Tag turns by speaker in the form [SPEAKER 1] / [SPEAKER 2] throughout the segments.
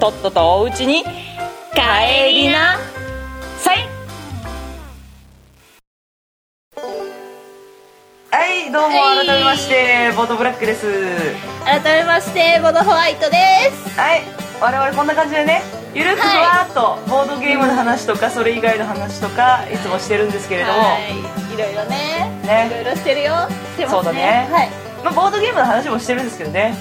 [SPEAKER 1] とっととおうちに帰りなさい。はいどうも
[SPEAKER 2] はい。
[SPEAKER 1] 改めましてボードブラックです。
[SPEAKER 2] 改めましてボドホワイトです。
[SPEAKER 1] はい我々こんな感じでねゆるくふ
[SPEAKER 2] はい
[SPEAKER 1] わっとボードゲームの話とかそれ以外の話とかいつもしてるんですけれども、
[SPEAKER 2] はい。いろいろね。
[SPEAKER 1] ね。
[SPEAKER 2] いろいろしてるよ。してますね。
[SPEAKER 1] そうだね。
[SPEAKER 2] はい。
[SPEAKER 1] まあ、ボードゲームの話もしてるんですけどね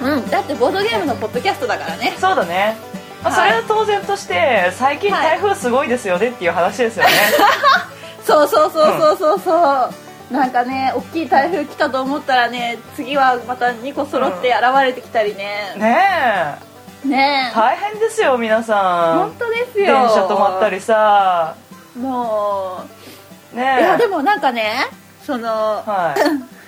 [SPEAKER 2] うんだってボードゲームのポッドキャストだからね。
[SPEAKER 1] そうだね、まあ、そ
[SPEAKER 2] はい。
[SPEAKER 1] れは当然として最近
[SPEAKER 2] はい。
[SPEAKER 1] 台風すごいですよねっていう話ですよね、
[SPEAKER 2] そうそうそうそうそうそう、なんかね大きい台風来たと思ったらね次はまた2個揃って現れてきたりね、
[SPEAKER 1] ねえ。
[SPEAKER 2] ねえ。
[SPEAKER 1] 大変ですよ皆さん。
[SPEAKER 2] 本当ですよ。
[SPEAKER 1] 電車止まったりさ。
[SPEAKER 2] もう。
[SPEAKER 1] ねえ。
[SPEAKER 2] いやでもなんかねその
[SPEAKER 1] はい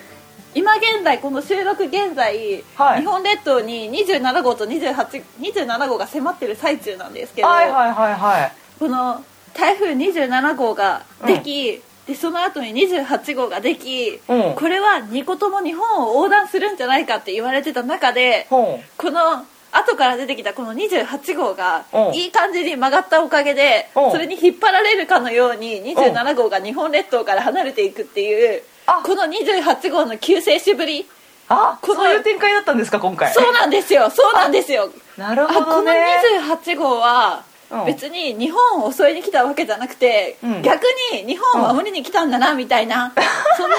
[SPEAKER 2] 今現在この収録現在、
[SPEAKER 1] はい。
[SPEAKER 2] 日本列島に27号と28 27号が迫ってる最中なんですけど、
[SPEAKER 1] はいはいはいはい。
[SPEAKER 2] この台風27号ができ、でその後に28号ができ、
[SPEAKER 1] うん。
[SPEAKER 2] これは2個とも日本を横断するんじゃないかって言われてた中で
[SPEAKER 1] ほう
[SPEAKER 2] この後から出てきたこの28号が
[SPEAKER 1] うん。
[SPEAKER 2] いい感じに曲がったおかげで
[SPEAKER 1] うん。
[SPEAKER 2] それに引っ張られるかのように27号が日本列島から離れていくっていう
[SPEAKER 1] あ
[SPEAKER 2] この28号の救世主ぶり。
[SPEAKER 1] あ
[SPEAKER 2] この
[SPEAKER 1] そういう展開だったんですか今回。
[SPEAKER 2] そうなんですよ。そうなんですよ。
[SPEAKER 1] なる
[SPEAKER 2] あこの
[SPEAKER 1] ほどね
[SPEAKER 2] 28号は
[SPEAKER 1] うん。
[SPEAKER 2] 別に日本を襲いに来たわけじゃなくて、
[SPEAKER 1] うん。
[SPEAKER 2] 逆に日本を守りに来たんだなみたいな、そんな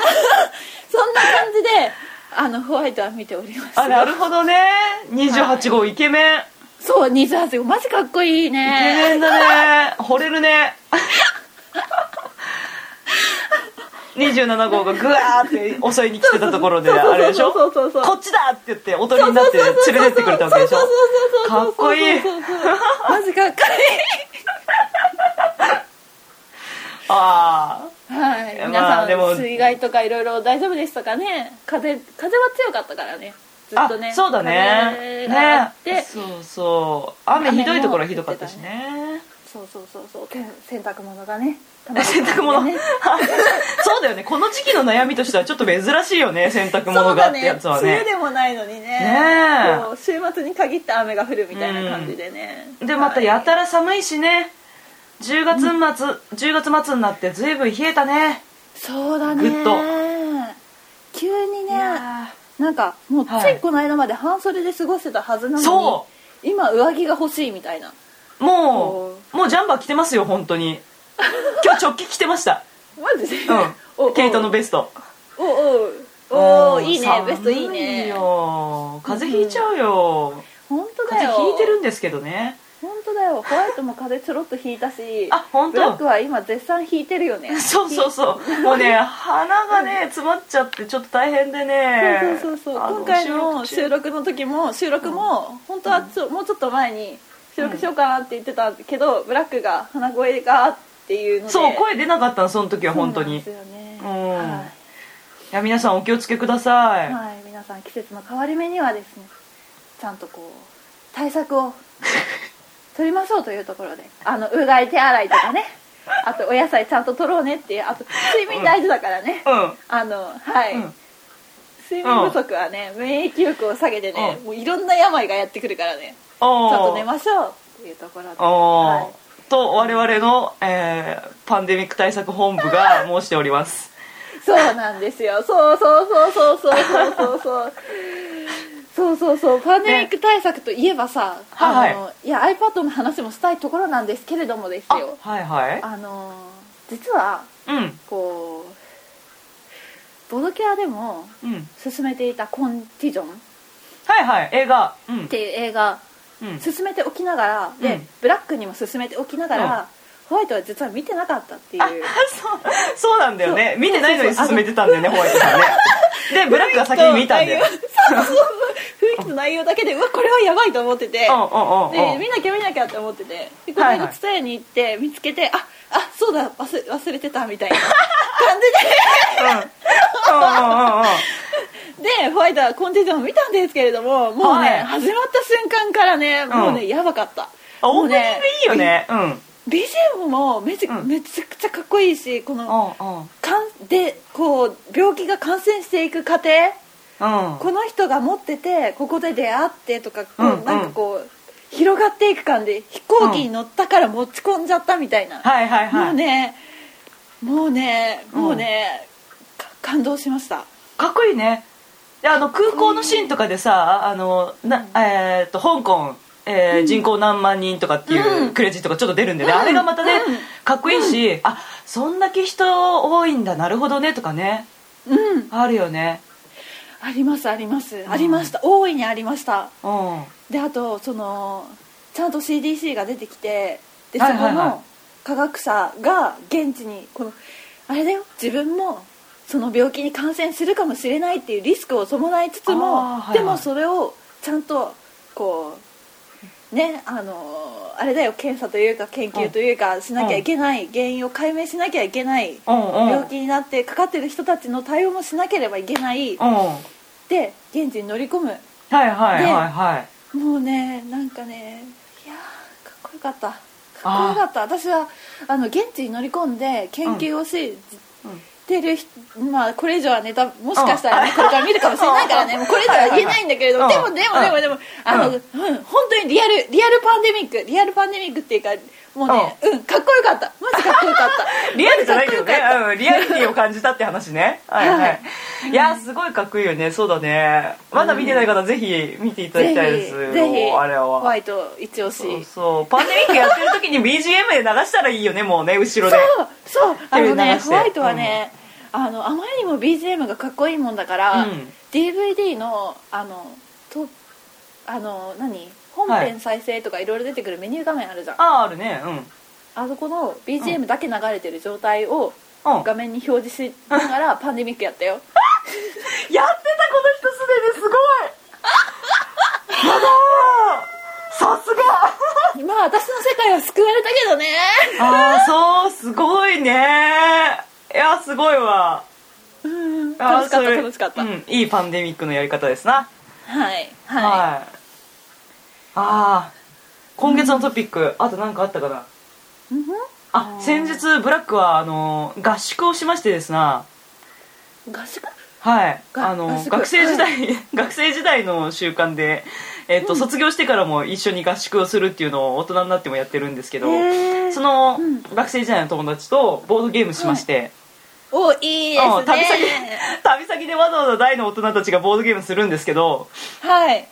[SPEAKER 2] そんな感じであのホワイトは見ております。
[SPEAKER 1] あなるほどね。28号イケメン。
[SPEAKER 2] そう28号。マジかっこいい
[SPEAKER 1] イケ
[SPEAKER 2] ね
[SPEAKER 1] メンだね。惚れるね 27号がグワーって襲いに来てたところであれでしょこっちだって言っておとりになって連れてってくれたわけでしょかっこいい
[SPEAKER 2] マジかっこ
[SPEAKER 1] あ
[SPEAKER 2] いいはい皆さん、
[SPEAKER 1] でも
[SPEAKER 2] 水害とかいろいろ大丈夫でしたかね風風は強かったからねずっとね
[SPEAKER 1] そうだね、ねそうそう雨ひどいところひどかったしね
[SPEAKER 2] そうそうそうそう洗濯物がね
[SPEAKER 1] 洗濯物。
[SPEAKER 2] ね。
[SPEAKER 1] そうだよね。この時期の悩みとしてはちょっと珍しいよね洗濯物がってやつは
[SPEAKER 2] そうだね。梅
[SPEAKER 1] ね
[SPEAKER 2] 雨でもないのにね。
[SPEAKER 1] ね
[SPEAKER 2] 週末に限って雨が降るみたいな感じでね、
[SPEAKER 1] でまたやたら寒いしね。10月末、10月末になってずいぶん冷えたね。
[SPEAKER 2] そうだね。
[SPEAKER 1] ぐっと。
[SPEAKER 2] 急に
[SPEAKER 1] い
[SPEAKER 2] ね
[SPEAKER 1] や
[SPEAKER 2] なんかもうつ
[SPEAKER 1] はい。
[SPEAKER 2] いこの間まで半袖で過ごしてたはずなのに、
[SPEAKER 1] そ
[SPEAKER 2] 今上着が欲しいみたいな。
[SPEAKER 1] もうもうジャンバー着てますよ本当に 今日直帰着てました。
[SPEAKER 2] マジで、
[SPEAKER 1] う
[SPEAKER 2] お
[SPEAKER 1] んケイトのベスト。
[SPEAKER 2] おお。おお
[SPEAKER 1] うん
[SPEAKER 2] いいねベストいい
[SPEAKER 1] 寒
[SPEAKER 2] ね。
[SPEAKER 1] よ風邪ひいちゃうよ、
[SPEAKER 2] 本当だよ。
[SPEAKER 1] 風邪ひいてるんですけどね。
[SPEAKER 2] 本当だよ。ホワイトも風邪ちょろっとひいたし
[SPEAKER 1] あ本当？
[SPEAKER 2] ブラックは今絶賛ひいてるよね。
[SPEAKER 1] そうそうそう。もうね鼻がね詰まっちゃってちょっと大変でね。
[SPEAKER 2] そうそうそうそう。今回の
[SPEAKER 1] 中。
[SPEAKER 2] 収録の時も収録も本当はちょもうちょっと前に収録しようかなって言ってたけどブラックが鼻声がっていうので。
[SPEAKER 1] そう声出なかったのその時は本当に
[SPEAKER 2] そうなんですよね。
[SPEAKER 1] うん
[SPEAKER 2] はい。
[SPEAKER 1] や皆さんお気をつけください、
[SPEAKER 2] はい、皆さん季節の変わり目にはですねちゃんとこう対策を 取りましょうというところで。あのうがい手洗いとかね。あとお野菜ちゃんと取ろうねっていうあと睡眠大事だからね、
[SPEAKER 1] うん。
[SPEAKER 2] あのはい、
[SPEAKER 1] うん。
[SPEAKER 2] 睡眠不足はね、免疫力を下げてね、もういろんな病がやってくるからね。ちゃんと寝ましょうっていうところで、
[SPEAKER 1] と我々の、えー、パンデミック対策本部が 申しております。
[SPEAKER 2] そうなんですよ。そうそうそうそうそうそうそう。そうそうそう。パンデミック対策といえばさ、ね、あの、
[SPEAKER 1] はい。
[SPEAKER 2] はい、いや iPad の話もしたいところなんですけれどもですよ。
[SPEAKER 1] はいはい。
[SPEAKER 2] あの実は、
[SPEAKER 1] うん、
[SPEAKER 2] こうボドキャでも進めていた「コンティジョン」
[SPEAKER 1] はいはい。映画、うん、っ
[SPEAKER 2] ていう映画進めておきながらで、
[SPEAKER 1] うん。
[SPEAKER 2] ブラックにも進めておきながら、
[SPEAKER 1] うん。
[SPEAKER 2] ホワイトは実は見てなかったっていう。
[SPEAKER 1] あそうそうなんだよね。見てないのに進めてたんだよねホワイトさんね。でブラックが先に見たんだよ。
[SPEAKER 2] そうそうそう。不出てきた内容だけでうわこれはやばいと思ってて。で見なきゃ見なきゃって思ってて。でこの間蔦屋に行って見つけてああそうだ忘れ忘れてたみたいな感
[SPEAKER 1] うん。うんうんうん
[SPEAKER 2] じででホワイトはコンテンツを見たんですけれどももうね、
[SPEAKER 1] はい。
[SPEAKER 2] 始まった瞬間からねもうね、
[SPEAKER 1] うん
[SPEAKER 2] やばかった。
[SPEAKER 1] あオープニングいいよね。うん。
[SPEAKER 2] BGM もめち,、
[SPEAKER 1] うん。
[SPEAKER 2] めちゃくちゃかっこいいしこの
[SPEAKER 1] うんうん。
[SPEAKER 2] かんでこう病気が感染していく過程。
[SPEAKER 1] うん。
[SPEAKER 2] この人が持っててここで出会ってとかこう、
[SPEAKER 1] うんうん。
[SPEAKER 2] なんかこう広がっていく感で飛行機に乗ったから持ち込んじゃったみたいな、
[SPEAKER 1] はいはいはい。
[SPEAKER 2] もうねもうね
[SPEAKER 1] うん
[SPEAKER 2] もうね、か感動しました。
[SPEAKER 1] かっこいいねであの空港のシーンとかでさあのな、えー、と香港、えー人口何万人とかっていううん。クレジットがちょっと出るんでね、
[SPEAKER 2] うん。
[SPEAKER 1] あれがまたね、
[SPEAKER 2] うん。
[SPEAKER 1] かっこいいし、あそんだけ人多いんだなるほどねとかね。
[SPEAKER 2] うん。
[SPEAKER 1] あるよね。
[SPEAKER 2] ありますあります、ありました。大いにありました。
[SPEAKER 1] うん。
[SPEAKER 2] であとそのちゃんと CDC が出てきてでそこの科学者が現地にこのあれだよ。自分もその病気に感染するかもしれないっていうリスクを伴いつつも、
[SPEAKER 1] はいはい。
[SPEAKER 2] でもそれをちゃんとこうねあのあれだよ検査というか研究というかしなきゃいけない、原因を解明しなきゃいけない、
[SPEAKER 1] うんうん。
[SPEAKER 2] 病気になってかかってる人たちの対応もしなければいけない、
[SPEAKER 1] うんは
[SPEAKER 2] で現地に乗り込む。
[SPEAKER 1] いはいはいはい。
[SPEAKER 2] もうねなんかねいやーかっこよかった。かっこよかった。私はあの現地に乗り込んで研究をし、てる人まあこれ以上はネタもしかしたらね、
[SPEAKER 1] うん
[SPEAKER 2] これから見るかもしれないからね。もうこれ以上は言えないんだけれどでもでもでもでも、あの、
[SPEAKER 1] う
[SPEAKER 2] うんん、本当にリアルリアルパンデミックリアルパンデミックっていうかもうねうん、かっこよかった。マジかっこよかった。
[SPEAKER 1] リアルじゃないけどね。うん、リアリティを感じたって話ね。はいはい、い、やすごいかっこいいよね。そうだね。まだ見てない方、ぜひ見ていただきたいです。
[SPEAKER 2] ぜひ
[SPEAKER 1] あれは。
[SPEAKER 2] ホワイト一押し。
[SPEAKER 1] そうそう。パンデミックやってる時に BGM で流したらいいよね。もうね後ろで。
[SPEAKER 2] そうそう。あのねホワイトはね、あのあまりにも BGM がかっこいいもんだから、
[SPEAKER 1] うん。
[SPEAKER 2] DVD のあのとあの何？本編再生とかいろいろ出てくるメニュー画面あるじゃん、
[SPEAKER 1] あああるね。うん。
[SPEAKER 2] あそこの BGM だけ流れてる状態を
[SPEAKER 1] うん。
[SPEAKER 2] 画面に表示しながらパンデミックやったよ。
[SPEAKER 1] やってたこの人すでにすごい。やだーさすが。
[SPEAKER 2] まあ私の世界は救われたけどね。
[SPEAKER 1] ああそうすごいね。いやすごいわ。
[SPEAKER 2] うん。
[SPEAKER 1] あー
[SPEAKER 2] 楽しかった楽しかった、
[SPEAKER 1] うん、いいパンデミックのやり方ですな。
[SPEAKER 2] はいは
[SPEAKER 1] はいああ今月のトピック、あと何かあったかな？
[SPEAKER 2] うん。
[SPEAKER 1] あ先日ブラックはあの合宿をしましてですな。
[SPEAKER 2] 合宿？
[SPEAKER 1] はい。
[SPEAKER 2] が
[SPEAKER 1] あの学生時代、学生時代の習慣で、えっと卒業してからも一緒に合宿をするっていうのを大人になってもやってるんですけどその、
[SPEAKER 2] うん。
[SPEAKER 1] 学生時代の友達とボードゲームしまして、
[SPEAKER 2] おいいですね。
[SPEAKER 1] 旅先でわざわざ大の大人たちがボードゲームするんですけど
[SPEAKER 2] はい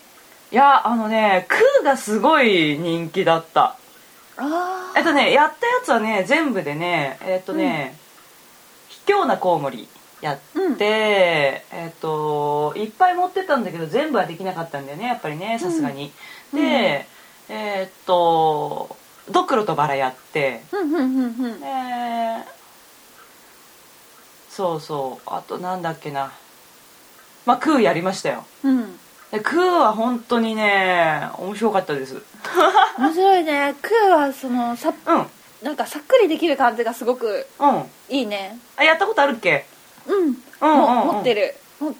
[SPEAKER 1] いやあのねクーがすごい人気だった。
[SPEAKER 2] あ
[SPEAKER 1] えっとねやったやつはね全部でねえっとね、卑怯なコウモリやって、
[SPEAKER 2] うん。
[SPEAKER 1] えっといっぱい持ってたんだけど全部はできなかったんだよねやっぱりねさすがに、
[SPEAKER 2] うん。
[SPEAKER 1] で、えっとドクロとバラやって。
[SPEAKER 2] ふんふんふんふん。
[SPEAKER 1] でそうそう。あとなんだっけな。まあクーやりましたよ。
[SPEAKER 2] うん。
[SPEAKER 1] でクーは本当にね面白かったです。う ん
[SPEAKER 2] 面白いね。クーはそのさ
[SPEAKER 1] うん。
[SPEAKER 2] なんかさっくりできる感じがすごく
[SPEAKER 1] あ
[SPEAKER 2] いいね。
[SPEAKER 1] やったことあるっけ？
[SPEAKER 2] うん。
[SPEAKER 1] うんうんうん。
[SPEAKER 2] も持ってる。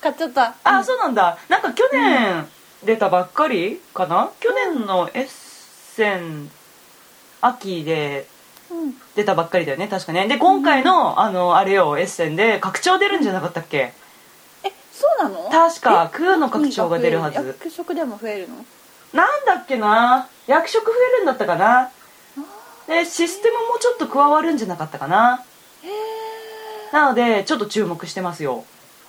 [SPEAKER 2] 買っちゃった。
[SPEAKER 1] あ、
[SPEAKER 2] うん。
[SPEAKER 1] そうなんだ。なんか去年出たばっかりかな？去年のエッセン秋で
[SPEAKER 2] うん。
[SPEAKER 1] 出たばっかりだよね確かね。で今回の、あのあれよエッセンで拡張出るんじゃなかったっけ？
[SPEAKER 2] えそうなの？
[SPEAKER 1] 確かクーの拡張が出るはず。
[SPEAKER 2] 役職でも増えるの？
[SPEAKER 1] なんだっけな？役職増えるんだったかな？でシステムもちょっと加わるんじゃなかったかな？
[SPEAKER 2] へえ
[SPEAKER 1] なのでちょっと注目してますよ。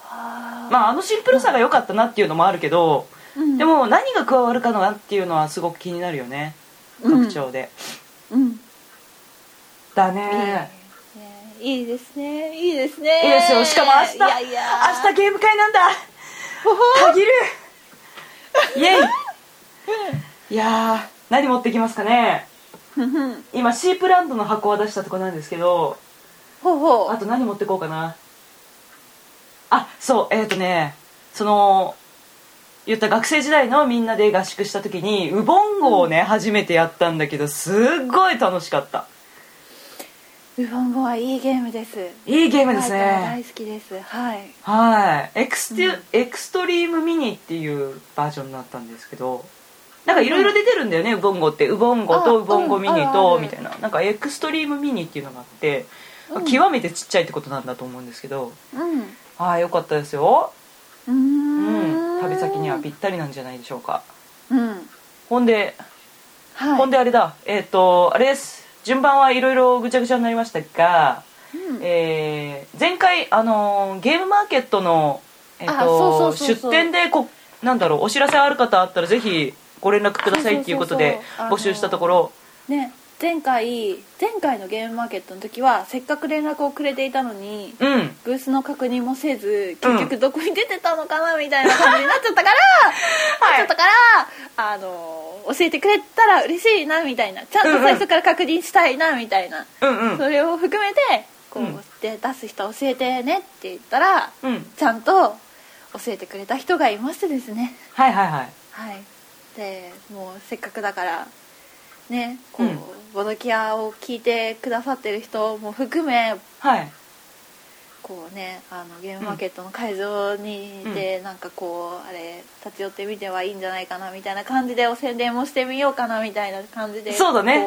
[SPEAKER 2] あ
[SPEAKER 1] まああのシンプルさが良かったなっていうのもあるけど、
[SPEAKER 2] うん。
[SPEAKER 1] でも何が加わるかなっていうのはすごく気になるよね。拡張で、
[SPEAKER 2] うん。
[SPEAKER 1] だ
[SPEAKER 2] いい。
[SPEAKER 1] ね
[SPEAKER 2] ねいいですね。いいですね。
[SPEAKER 1] いいですよ。しかも明日。
[SPEAKER 2] いやいや。
[SPEAKER 1] 明日ゲーム会なんだ。限る。イエイ。いやー何持ってきますかね。今シープランドの箱は出したとこなんですけど。
[SPEAKER 2] ほうほ。う
[SPEAKER 1] あと何持ってこうかな。あそうえっ、ー、とねその言った学生時代のみんなで合宿した時にウボンゴをね、初めてやったんだけどすっごい楽しかった
[SPEAKER 2] ウボンゴはいいゲームです。
[SPEAKER 1] いいゲームです
[SPEAKER 2] はい大
[SPEAKER 1] ね
[SPEAKER 2] 好きです。はい。
[SPEAKER 1] はい。エクステ、
[SPEAKER 2] うん。
[SPEAKER 1] エクストリームミニっていうバージョンになったんですけどなんかいろいろ出てるんだよね、ウボンゴって。ウボンゴと
[SPEAKER 2] あ
[SPEAKER 1] ウボンゴミニとみたいな。なんかエクストリームミニっていうのがあって、
[SPEAKER 2] うん。
[SPEAKER 1] 極めてちっちゃいってことなんだと思うんですけど
[SPEAKER 2] うん。
[SPEAKER 1] はいよかったですよ。
[SPEAKER 2] うー
[SPEAKER 1] うん
[SPEAKER 2] ん
[SPEAKER 1] 旅先にはぴったりなんじゃないでしょうか。
[SPEAKER 2] うん。
[SPEAKER 1] ほんで
[SPEAKER 2] はい。
[SPEAKER 1] ほんであれだ。えっ、とあれです順番はいろいろぐちゃぐちゃになりましたが、
[SPEAKER 2] うん。
[SPEAKER 1] えー前回あのーゲームマーケットの、えと出店でこなんだろうお知らせある方あったらぜひご連絡くださいっていうことで募集したところ。
[SPEAKER 2] ね前回前回のゲームマーケットの時はせっかく連絡をくれていたのに
[SPEAKER 1] うん。
[SPEAKER 2] ブースの確認もせず結局どこに出てたのかなみたいな感じになっちゃったから、なっちゃったからあの教えてくれたら嬉しいなみたいな。ちゃんと最初から確認したいなみたいな、
[SPEAKER 1] うんうん。
[SPEAKER 2] それを含めてこう、
[SPEAKER 1] うん。
[SPEAKER 2] で出す人教えてねって言ったら
[SPEAKER 1] うん。
[SPEAKER 2] ちゃんと教えてくれた人がいましてですね。
[SPEAKER 1] はいはいはい。
[SPEAKER 2] はい。でもうせっかくだからねこう、
[SPEAKER 1] うん。
[SPEAKER 2] ボドキアを聞いてくださってる人も含め
[SPEAKER 1] はい。
[SPEAKER 2] こうねあのゲームマーケットの会場にいて、なんかこうあれ立ち寄ってみてはいいんじゃないかなみたいな感じでお宣伝もしてみようかなみたいな感じで
[SPEAKER 1] そうだね。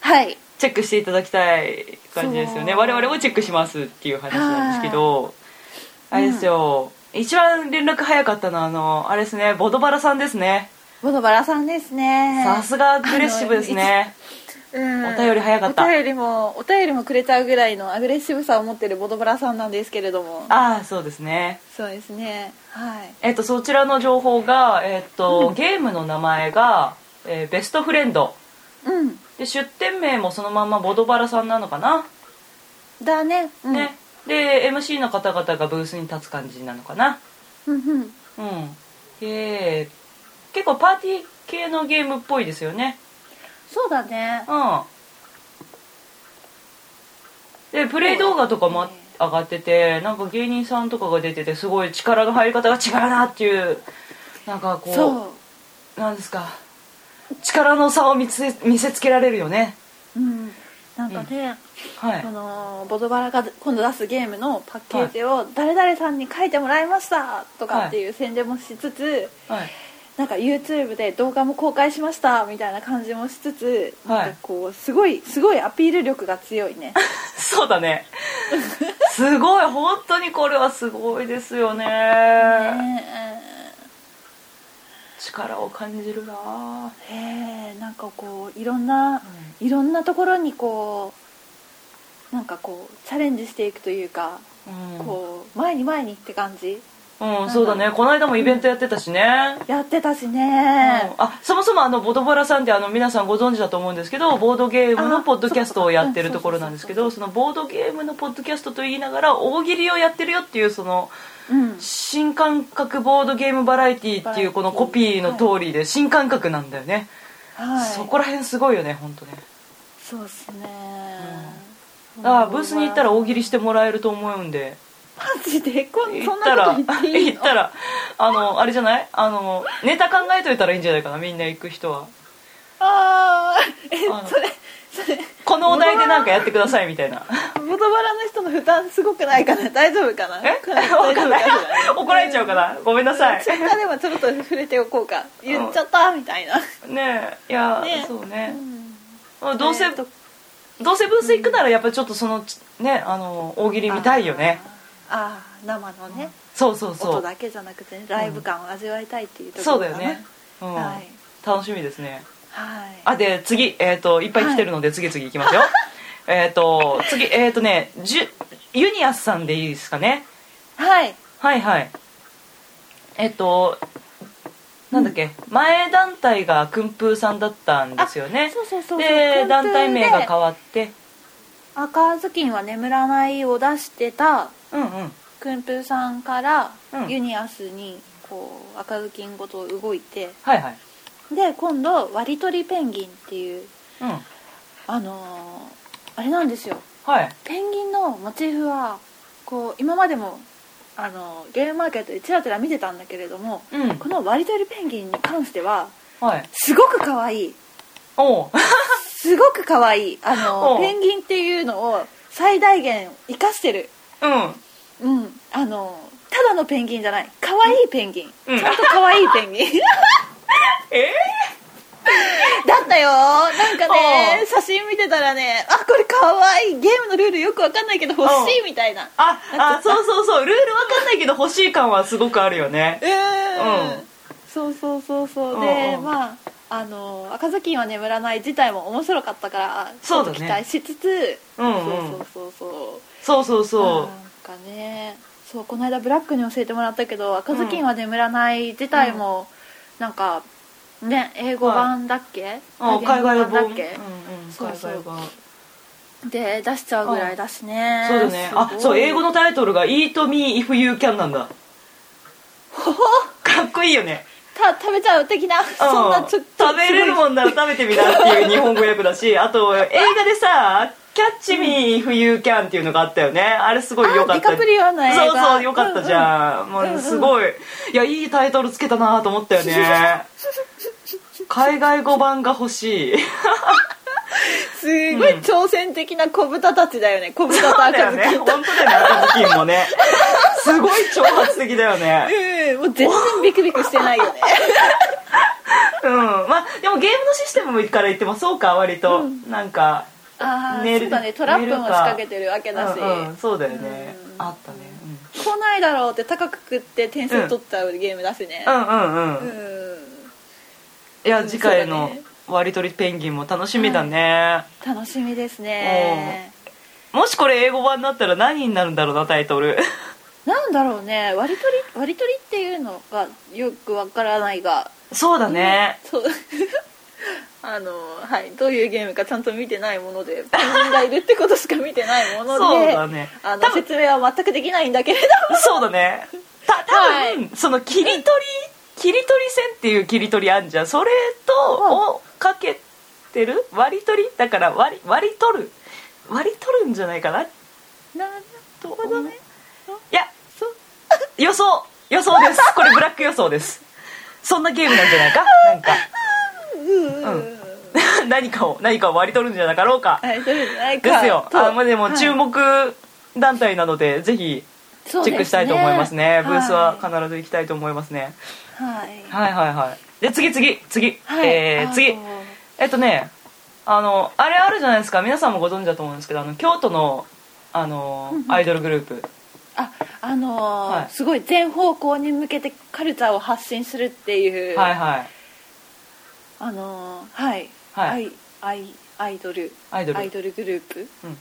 [SPEAKER 2] はい。
[SPEAKER 1] チェックしていただきたい感じですよね。我々もチェックしますっていう話なんですけどあれですよ、一番連絡早かったのはあのあれですねボドバラさんですね
[SPEAKER 2] ボドバラさんですね。
[SPEAKER 1] さすがアグレッシブですね。
[SPEAKER 2] うん。
[SPEAKER 1] お便り早かった。
[SPEAKER 2] お便りもお便りもくれちゃうぐらいのアグレッシブさを持ってるボドバラさんなんですけれども。
[SPEAKER 1] ああそうですね。
[SPEAKER 2] そうですね。はい。
[SPEAKER 1] えっとそちらの情報が、えっとゲームの名前が、えーベストフレンド。
[SPEAKER 2] うん。
[SPEAKER 1] で出店名もそのままボドバラさんなのかな、
[SPEAKER 2] だね。うん。
[SPEAKER 1] ね。で MC の方々がブースに立つ感じなのかな？
[SPEAKER 2] うんうん。
[SPEAKER 1] うん。で結構パーティー系のゲームっぽいですよね。
[SPEAKER 2] そうだね。
[SPEAKER 1] うん。でプレイ動画とかも上がっててなんか芸人さんとかが出ててすごい力の入り方が違うなっていうなんかこう
[SPEAKER 2] そう。
[SPEAKER 1] なんですか。力の差を見せ見せつけられるよね。
[SPEAKER 2] うん。なんかね、
[SPEAKER 1] はい。
[SPEAKER 2] そのボドバラが今度出すゲームのパッケージを誰々さんに書いてもらいましたとかっていう宣伝もしつつ、
[SPEAKER 1] はい
[SPEAKER 2] なんか YouTube で動画も公開しましたみたいな感じもしつつ、
[SPEAKER 1] はい。
[SPEAKER 2] なんかこうすごいすごいアピール力が強いね。
[SPEAKER 1] そうだね。すごい本当にこれはすごいですよね。
[SPEAKER 2] ね
[SPEAKER 1] 力を感じるな。
[SPEAKER 2] えへえなんかこういろんな、いろんなところにこうなんかこうチャレンジしていくというか、
[SPEAKER 1] うん、
[SPEAKER 2] こう前に前にって感じ
[SPEAKER 1] うん、そうだね。この間もイベントやってたしね、
[SPEAKER 2] やってたし
[SPEAKER 1] うん。
[SPEAKER 2] ね、
[SPEAKER 1] あそもそもあのボドバラさんってあの皆さんご存知だと思うんですけどボードゲームの
[SPEAKER 2] あ
[SPEAKER 1] ポッドキャストをやってるところなんですけどそのボードゲームのポッドキャストと言いながら大喜利をやってるよっていうその
[SPEAKER 2] うん。
[SPEAKER 1] 新感覚ボードゲームバラエティっていうこのコピーの通りで新感覚なんだよね、
[SPEAKER 2] はい。
[SPEAKER 1] そこら辺すごいよね本当ね。
[SPEAKER 2] そうっすね、
[SPEAKER 1] だからブースに行ったら大喜利してもらえると思うんで
[SPEAKER 2] マジで？こんそん
[SPEAKER 1] 行ったら
[SPEAKER 2] なこと言っていいの？
[SPEAKER 1] 行ったらあのあれじゃない？あのネタ考えといたらいいんじゃないかな？みんな行く人は。
[SPEAKER 2] ああえ
[SPEAKER 1] あの
[SPEAKER 2] それそれ。
[SPEAKER 1] このお題でなんかやってくださいみたいな。
[SPEAKER 2] ボトバラの人の負担すごくないかな？大丈夫かな？
[SPEAKER 1] え？
[SPEAKER 2] 大丈夫
[SPEAKER 1] わかんな？怒られちゃうかな？ごめんなさい。
[SPEAKER 2] ツイッターでもちょっと触れておこうか。言っちゃったみたいな、
[SPEAKER 1] ねえ。いや、
[SPEAKER 2] ね
[SPEAKER 1] そうね。
[SPEAKER 2] う、ん。
[SPEAKER 1] まあどうせ、
[SPEAKER 2] え。ーと
[SPEAKER 1] どうせブース行くならやっぱりちょっとそのねあの大喜利見たいよね
[SPEAKER 2] あーあー生のね、
[SPEAKER 1] そうそうそう。
[SPEAKER 2] 音だけじゃなくて、ね、ライブ感を味わいたいっていうとこ
[SPEAKER 1] そう
[SPEAKER 2] ろかな
[SPEAKER 1] だよね、うん。
[SPEAKER 2] はい。
[SPEAKER 1] 楽しみですね。
[SPEAKER 2] はい。
[SPEAKER 1] あで次えっ、といっぱい来てるので次々いきますよ、えっと次えっ、とねじゅユニアスさんでいいですかね？
[SPEAKER 2] はい。
[SPEAKER 1] はいはい。えっ、となんだっけ、前団体が訓風さんだったんですよね。
[SPEAKER 2] そうそうそうそう。
[SPEAKER 1] で団体名が変
[SPEAKER 2] わ
[SPEAKER 1] わって
[SPEAKER 2] 赤ずきんは眠らないを出してた
[SPEAKER 1] うんうん。
[SPEAKER 2] くんぷーさんから
[SPEAKER 1] うん。
[SPEAKER 2] ユニアスにこう赤ずきんごと動いて
[SPEAKER 1] はいはい。
[SPEAKER 2] で今度割り取りペンギンっていう
[SPEAKER 1] うん。
[SPEAKER 2] あのーあれなんですよ。
[SPEAKER 1] はい。
[SPEAKER 2] ペンギンのモチーフはこう今までもあのゲームマーケットでちらちら見てたんだけれども、
[SPEAKER 1] うん。
[SPEAKER 2] この割り取りペンギンに関しては
[SPEAKER 1] はい。
[SPEAKER 2] すごく可愛いすごく可愛い。あのペンギンっていうのを最大限生かしてる。
[SPEAKER 1] うん。
[SPEAKER 2] うん。あのただのペンギンじゃない。可愛いペンギン、
[SPEAKER 1] うん。
[SPEAKER 2] ちゃんと可愛いペンギン。
[SPEAKER 1] え
[SPEAKER 2] だったよ。なんかね写真見てたらねあこれ可愛い。ゲームのルールよくわかんないけど欲しいみたいな。
[SPEAKER 1] ああそうそうそう。ルールわかんないけど欲しい感はすごくあるよね。
[SPEAKER 2] うん。
[SPEAKER 1] うん。
[SPEAKER 2] そうそうそうそう。
[SPEAKER 1] うん
[SPEAKER 2] で
[SPEAKER 1] うん。
[SPEAKER 2] まああの赤ずきんは眠らない自体も面白かったから
[SPEAKER 1] そうだね。
[SPEAKER 2] ちょっと期待しつつ、
[SPEAKER 1] うんうん。
[SPEAKER 2] そうそうそうそう。
[SPEAKER 1] そうそうそ
[SPEAKER 2] なんかねそうこの間ブラックに教えてもらったけど赤ずきんは眠らない自体も、なんかね英語版だっけ、
[SPEAKER 1] うあ海外版
[SPEAKER 2] だっけ、
[SPEAKER 1] うんうん
[SPEAKER 2] そうそう。
[SPEAKER 1] 海外版。
[SPEAKER 2] で出しちゃうぐらいだしね。
[SPEAKER 1] そうだね。あそう英語のタイトルが「Eat Me If You Can」なんだ。かっこいいよね
[SPEAKER 2] た食べちゃう的なそんなちょっと
[SPEAKER 1] 食べれるもんなら食べてみなっていう日本語訳だし あと映画でさ「キャッチミー If You Can」っていうのがあったよね。あれすごいよかった。そうそうよかったじゃん、もうすごい。いやいいタイトルつけたなと思ったよね。海外語版が欲しい
[SPEAKER 2] すごい挑戦的な小豚たちだよね。小豚と赤ずき
[SPEAKER 1] 本当だよね赤ずきんもね。すごい挑発的だよね。
[SPEAKER 2] うん。もう全然ビクビクしてないよね。
[SPEAKER 1] うん。まあでもゲームのシステムから言ってもそうか割と、なんか
[SPEAKER 2] ああそうだね。トラップも仕掛けてるわけだし、
[SPEAKER 1] うんうんそうだよね、
[SPEAKER 2] うん。
[SPEAKER 1] あったね、
[SPEAKER 2] 来ないだろうって高く食って点数取っちゃうゲームだしね。
[SPEAKER 1] うん、うんうんうん、
[SPEAKER 2] うん。
[SPEAKER 1] いや
[SPEAKER 2] うん
[SPEAKER 1] 次回の割り取りペンギンも楽しみだね、
[SPEAKER 2] 楽しみですね。
[SPEAKER 1] もしこれ英語版だったら何になるんだろうなタイトル。
[SPEAKER 2] なんだろうね。割り取り割り取りっていうのがよくわからないが。
[SPEAKER 1] そうだね、
[SPEAKER 2] そう。あのはい。どういうゲームかちゃんと見てないものでペンギンがいるってことしか見てないもので
[SPEAKER 1] そうだね。
[SPEAKER 2] あの説明は全くできないんだけれども。
[SPEAKER 1] そうだね。た多分、
[SPEAKER 2] はい。
[SPEAKER 1] その切り取り切り取り線っていう切り取りあんじゃん。それと
[SPEAKER 2] うん。
[SPEAKER 1] をかけてる？割り取り？だから割り割り取る。割り取るんじゃないかな？
[SPEAKER 2] なるほどね。
[SPEAKER 1] いや
[SPEAKER 2] そう。
[SPEAKER 1] 予想。予想です。これブラック予想です。そんなゲームなんじゃないか？なんか。
[SPEAKER 2] うん。
[SPEAKER 1] 何かを何かを割り取るんじゃなかろうか？ですよ。
[SPEAKER 2] と
[SPEAKER 1] あまあでも
[SPEAKER 2] はい。
[SPEAKER 1] 注目団体なのでぜひチェックしたいと思いますね。ブースは
[SPEAKER 2] はい
[SPEAKER 1] 必ず行きたいと思いますね。
[SPEAKER 2] はい
[SPEAKER 1] はい。はいはいで次次次、
[SPEAKER 2] はい。あ
[SPEAKER 1] えー。次。
[SPEAKER 2] と
[SPEAKER 1] えっとねあのあれあるじゃないですか。皆さんもご存知だと思うんですけどあの京都のあのアイドルグループ。
[SPEAKER 2] ああのー
[SPEAKER 1] はい。
[SPEAKER 2] すごい全方向に向けてカルチャーを発信するっていう、
[SPEAKER 1] はいはい。
[SPEAKER 2] あのーはい、
[SPEAKER 1] はい。
[SPEAKER 2] アイアイアイドル。
[SPEAKER 1] アイドル
[SPEAKER 2] グループ、
[SPEAKER 1] うん。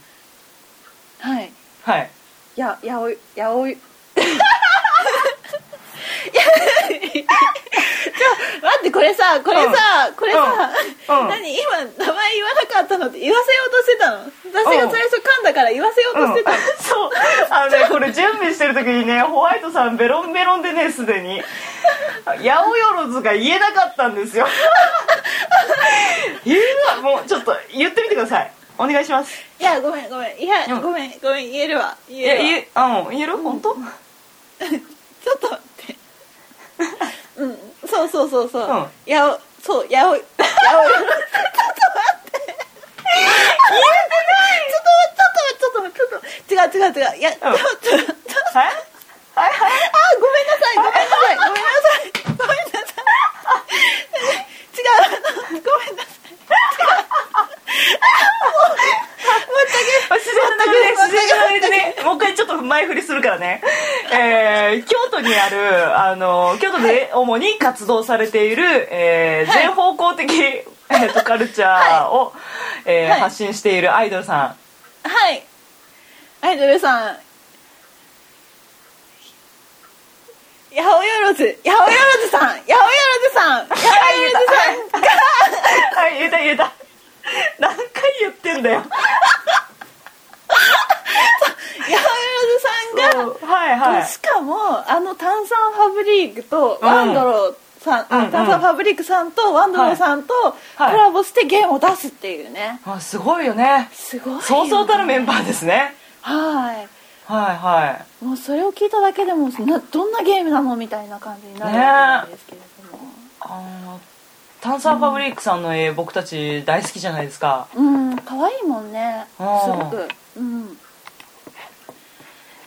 [SPEAKER 2] はい。
[SPEAKER 1] はい。
[SPEAKER 2] ややおいやおい ちょ待ってこれさこれさ、これさ、
[SPEAKER 1] うん。うん。
[SPEAKER 2] 何？今名前言わなかったのって言わせようとしてたの？私が最初噛んだから言わせようとしてたの、
[SPEAKER 1] そう。あのねこれ準備してる時にねホワイトさんベロンベロンでねすでに「八百万が言えなかったんですよ。言うわ！もうちょっと言ってみてください。お願いします。
[SPEAKER 2] いやごめんごめん。いや、
[SPEAKER 1] うん。
[SPEAKER 2] ごめんごめん。言えるわ。言
[SPEAKER 1] いや
[SPEAKER 2] えるわ。
[SPEAKER 1] 言えあの言える？本当？
[SPEAKER 2] ちょっとうん。そうそうそうそう、
[SPEAKER 1] うん。
[SPEAKER 2] やおそうやおいやお。い ちょっと待って。言えてないちょっとちょっとちょっと待って違う違う違う。いや、ちょっとちょっと。
[SPEAKER 1] はい？はい？はい？
[SPEAKER 2] あごめん。なさいごめんなさいごめんなさいごめんなさい違うあのごめんなさい
[SPEAKER 1] 自然な流れで自然な流れでねもう一回ちょっと前振りするからね、えー京都にあるあの京都で主に活動されている、えー
[SPEAKER 2] はい。
[SPEAKER 1] 全方向的、えーとカルチャーを、えー
[SPEAKER 2] はい。
[SPEAKER 1] 発信しているアイドルさん。
[SPEAKER 2] はい。アイドルさん。八百万。八百万さん。八百万さん。八百万さん。が
[SPEAKER 1] はい言えた言えた。何回言ってんだよ
[SPEAKER 2] さんが
[SPEAKER 1] はいはい。
[SPEAKER 2] しかもあの炭酸ファブリークと
[SPEAKER 1] うん
[SPEAKER 2] ワンドローさん、
[SPEAKER 1] うんうん。
[SPEAKER 2] あ炭酸ファブリークさんとワンドローさんと
[SPEAKER 1] はい。
[SPEAKER 2] コラボしてゲームを出すっていうね。
[SPEAKER 1] あすごいよね。
[SPEAKER 2] すごい
[SPEAKER 1] そうそうたるメンバーですね。
[SPEAKER 2] はい。
[SPEAKER 1] はいはい。
[SPEAKER 2] もうそれを聞いただけでもなどんなゲームなのみたいな感じになるわけなんですけれども、
[SPEAKER 1] あのタンサーファブリックさんの絵、僕たち大好きじゃないですか。
[SPEAKER 2] うん可愛いもんね。す
[SPEAKER 1] うん。
[SPEAKER 2] ごく。うん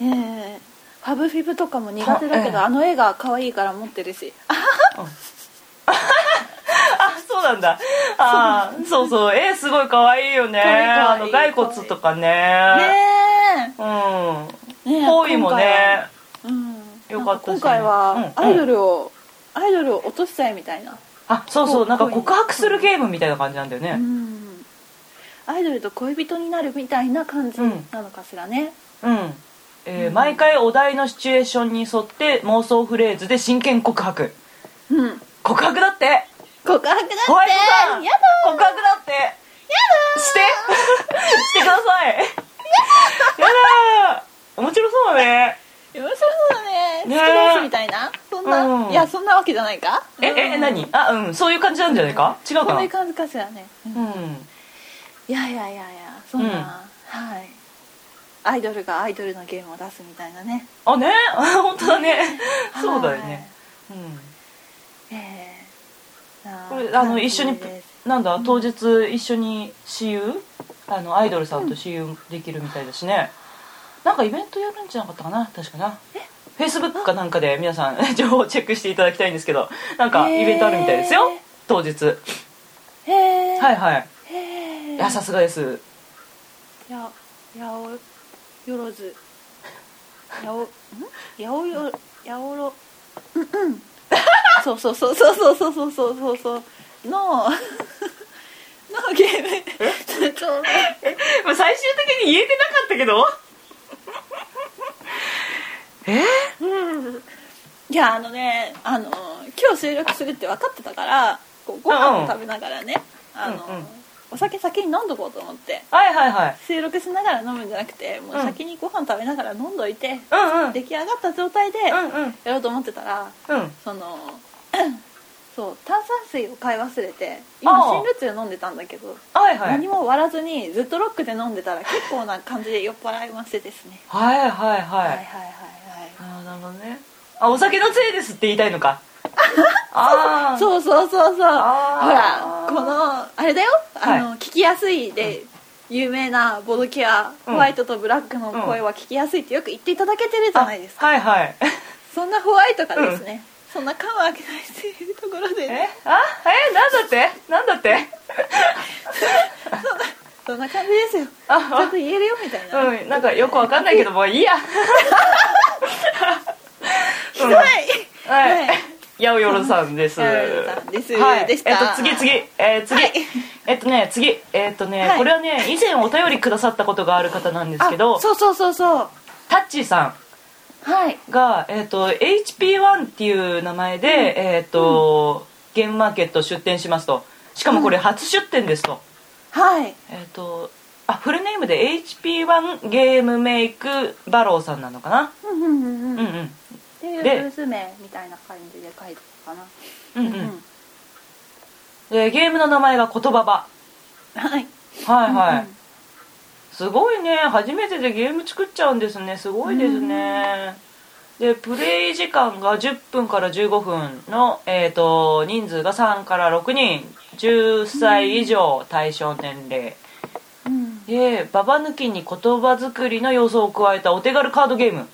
[SPEAKER 2] ええ。ファブフィブとかも苦手だけど、あの絵が可愛いから持ってるし。
[SPEAKER 1] あそうなんだ。あーそうそう。絵すごい可愛いよね。あの骸骨とかね。
[SPEAKER 2] ね
[SPEAKER 1] うん。
[SPEAKER 2] えねえ
[SPEAKER 1] ポイもね。
[SPEAKER 2] うん。
[SPEAKER 1] よかった
[SPEAKER 2] 今回
[SPEAKER 1] うん
[SPEAKER 2] はアイドルを、アイドルを落としたいみたいな。
[SPEAKER 1] あそうそう。なんか告白するゲームみたいな感じなんだよ
[SPEAKER 2] う
[SPEAKER 1] ね
[SPEAKER 2] ん。アイドルと恋人になるみたいな感じなのかしらね、
[SPEAKER 1] うん、えー
[SPEAKER 2] うん
[SPEAKER 1] 毎回お題のシチュエーションに沿って妄想フレーズで真剣告白。
[SPEAKER 2] うん。
[SPEAKER 1] 告白だって。
[SPEAKER 2] 告白だって。
[SPEAKER 1] ホワイトさん
[SPEAKER 2] や
[SPEAKER 1] 告白だって。
[SPEAKER 2] だ
[SPEAKER 1] して。してください。やだー。面白そうだね。
[SPEAKER 2] 面白そうだね。
[SPEAKER 1] ね
[SPEAKER 2] 好きみたいな。そんな、
[SPEAKER 1] うん。
[SPEAKER 2] いやそんなわけじゃないか。
[SPEAKER 1] ええ何？あうん。そういう感じなんじゃないか？違うかな？
[SPEAKER 2] そういう感じかしらね、
[SPEAKER 1] うん。
[SPEAKER 2] いやいやいやいやそんな、
[SPEAKER 1] うん。
[SPEAKER 2] はいアイドルがアイドルのゲームを出すみたいなね。
[SPEAKER 1] あね？あ 本当だね。そうだよね。うん。
[SPEAKER 2] ええな
[SPEAKER 1] これあの一緒になんだ？当日一緒に私有？あのアイドルさんと私有できるみたいだしね。なんかイベントやるんじゃなかったかな？確かな。フェイスブックかなんかで皆さん 情報をチェックしていただきたいんですけど。なんかイベントあるみたいですよ。
[SPEAKER 2] へー
[SPEAKER 1] 当日。
[SPEAKER 2] へえ
[SPEAKER 1] はいはい。いやさすがです。
[SPEAKER 2] ややおよろず。やおん？やおよやおろ。うんうん。そうそうそうそうそうそうそうそう。そうそうの のゲーム。ちょうど
[SPEAKER 1] まあ最終的に言えてなかったけど？え？
[SPEAKER 2] いやあのねあの今日収録するって分かってたからこうご飯を食べながらね、あの、
[SPEAKER 1] うんうん
[SPEAKER 2] お酒先に飲んどこうと思って。
[SPEAKER 1] はいはいはい。
[SPEAKER 2] 収録しながら飲むんじゃなくてもう先にご飯食べながら飲んどいて、
[SPEAKER 1] うんうん。
[SPEAKER 2] 出来上がった状態で
[SPEAKER 1] うんうん。
[SPEAKER 2] やろうと思ってたら、
[SPEAKER 1] うん。
[SPEAKER 2] その そう炭酸水を買い忘れて今
[SPEAKER 1] ああ。
[SPEAKER 2] 新ルツ飲んでたんだけど、
[SPEAKER 1] はいはい。
[SPEAKER 2] 何も割らずにずっとロックで飲んでたら結構な感じで酔っ払いましてですね。
[SPEAKER 1] はいはいはい。
[SPEAKER 2] はいはいはいはい。
[SPEAKER 1] ああなるほどね。あお酒のせいですって言いたいのかああ
[SPEAKER 2] そうそうそうそう。ほらこのあれだよ。あの、
[SPEAKER 1] は
[SPEAKER 2] 聞きやすいで有名なボドキア、
[SPEAKER 1] うん。
[SPEAKER 2] ホワイトとブラックの声は聞きやすいってよく言っていただけてるじゃないですか、
[SPEAKER 1] はいはい。
[SPEAKER 2] そんなホワイトがですね、そんな缶を開けないっていうところで、
[SPEAKER 1] え？
[SPEAKER 2] ね、
[SPEAKER 1] あ？え？なんだって？なんだって？
[SPEAKER 2] そんな感じですよ。
[SPEAKER 1] あ
[SPEAKER 2] ちゃんと言えるよみたいな、
[SPEAKER 1] うん。なんかよくわかんないけどもういいや。
[SPEAKER 2] ひどい、
[SPEAKER 1] はい八百万さんです。
[SPEAKER 2] です。
[SPEAKER 1] はい。えっと次次。えー次、
[SPEAKER 2] はい。
[SPEAKER 1] えっとね次。えっとね、
[SPEAKER 2] はい。
[SPEAKER 1] これはね以前お便りくださったことがある方なんですけど
[SPEAKER 2] あそうそうそうそう。
[SPEAKER 1] タッチーさ
[SPEAKER 2] はい。
[SPEAKER 1] んが、えっと HP1 っていう名前で、えっとゲームマーケット出店しますと。しかもこれ初出店ですと、
[SPEAKER 2] はい。
[SPEAKER 1] えっとあフルネームで HP1 ゲームメイクバローさんなのかな？
[SPEAKER 2] うんうんうん
[SPEAKER 1] う
[SPEAKER 2] うんん
[SPEAKER 1] うん
[SPEAKER 2] っていう
[SPEAKER 1] で
[SPEAKER 2] ブース名みたいな感じで書いてたかな。
[SPEAKER 1] うんうん。でゲームの名前が言葉場
[SPEAKER 2] はい。
[SPEAKER 1] はいはい、
[SPEAKER 2] うんうん。
[SPEAKER 1] すごいね。初めてでゲーム作っちゃうんですね。すごいですね。でプレイ時間が10分から15分の、えー、と人数が3から6人。10歳以上対象年齢。
[SPEAKER 2] うん。
[SPEAKER 1] でババ抜きに言葉作りの要素を加えたお手軽カードゲーム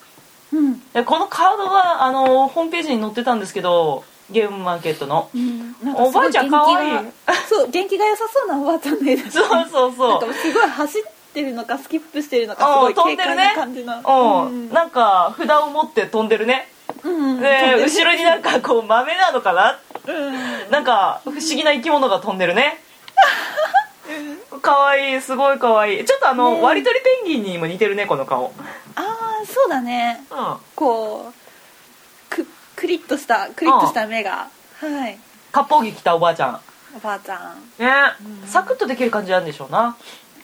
[SPEAKER 2] うん。
[SPEAKER 1] でこのカードがあのホームページに載ってたんですけどゲームマーケットの。
[SPEAKER 2] うん。なん
[SPEAKER 1] おばあちゃん
[SPEAKER 2] すご
[SPEAKER 1] 可愛い。
[SPEAKER 2] 元気がそう元気が良さそうなおばあちゃんの絵だ
[SPEAKER 1] そうそう
[SPEAKER 2] な
[SPEAKER 1] そう。
[SPEAKER 2] んかすごい走ってるのかスキップしてるのかすごい
[SPEAKER 1] うん飛んでるね。
[SPEAKER 2] 軽快な感じの。
[SPEAKER 1] うん、なんか札を持って飛んでるね。
[SPEAKER 2] うん。
[SPEAKER 1] で後ろになんかこう豆なのかな。
[SPEAKER 2] うん。
[SPEAKER 1] なんか不思議な生き物が飛んでるね。かわいいすごいかわい。いちょっとあの、
[SPEAKER 2] ね
[SPEAKER 1] 割り取りペンギンにも似てるねこの顔。
[SPEAKER 2] ああそうだね。
[SPEAKER 1] うん。
[SPEAKER 2] こうくクリッとしたクリッとした目が。はい。
[SPEAKER 1] 割烹着着たおばあちゃん。
[SPEAKER 2] おばあちゃん。
[SPEAKER 1] ね、
[SPEAKER 2] うん。
[SPEAKER 1] サクッとできる感じなんでしょうな。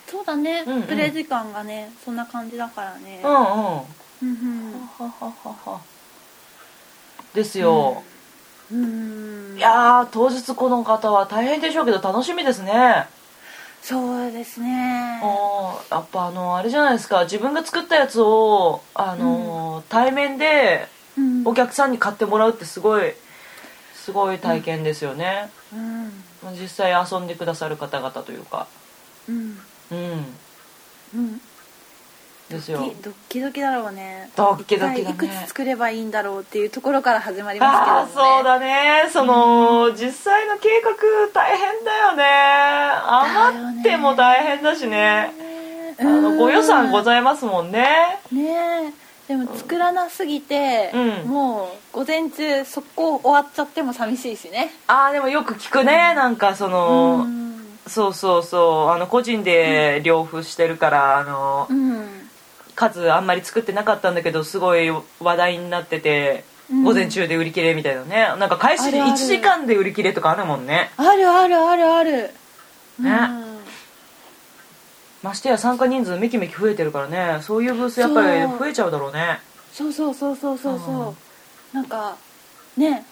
[SPEAKER 2] そうだね、
[SPEAKER 1] うん。うん
[SPEAKER 2] プレイ時間がねそんな感じだからね。
[SPEAKER 1] うんうん。は
[SPEAKER 2] うんうん。
[SPEAKER 1] はははですよ、
[SPEAKER 2] うん。
[SPEAKER 1] いやー当日この方は大変でしょうけど楽しみですね
[SPEAKER 2] そうですね。
[SPEAKER 1] あーやっぱあのあれじゃないですか。自分が作ったやつをあの、対面で
[SPEAKER 2] うん。
[SPEAKER 1] お客さんに買ってもらうってすごいすごい体験ですよね、
[SPEAKER 2] うん。
[SPEAKER 1] 実際遊んでくださる方々というか。
[SPEAKER 2] うん。
[SPEAKER 1] うん。
[SPEAKER 2] うん
[SPEAKER 1] ですよ。
[SPEAKER 2] ドキドキドキだろうね。
[SPEAKER 1] ドッキドキだね。
[SPEAKER 2] いくつ作ればいいんだろうっていうところから始まりますけど
[SPEAKER 1] ああそうだね。その、実際の計画大変だよね。余っても大変だしね。あのご予算ございますもんね。
[SPEAKER 2] ねえ。でも作らなすぎて、
[SPEAKER 1] うん。
[SPEAKER 2] もう午前中速攻終わっちゃっても寂しいしね。
[SPEAKER 1] ああでもよく聞くね、なんかその、
[SPEAKER 2] うん。
[SPEAKER 1] そうそうそう。あの個人で両付してるからあの
[SPEAKER 2] うん
[SPEAKER 1] 数あんまり作ってなかったんだけどすごい話題になってて、
[SPEAKER 2] うん。
[SPEAKER 1] 午前中で売り切れみたいなね。なんか開始で
[SPEAKER 2] あるある。
[SPEAKER 1] 1時間で売り切れとかあるもんね。
[SPEAKER 2] あるあるあるある。
[SPEAKER 1] ね。
[SPEAKER 2] うん。
[SPEAKER 1] ましてや参加人数めきめき増えてるからね。そういうブースやっぱり増えちゃうだろうね。
[SPEAKER 2] そうそうそうそうそう。そうなんかね。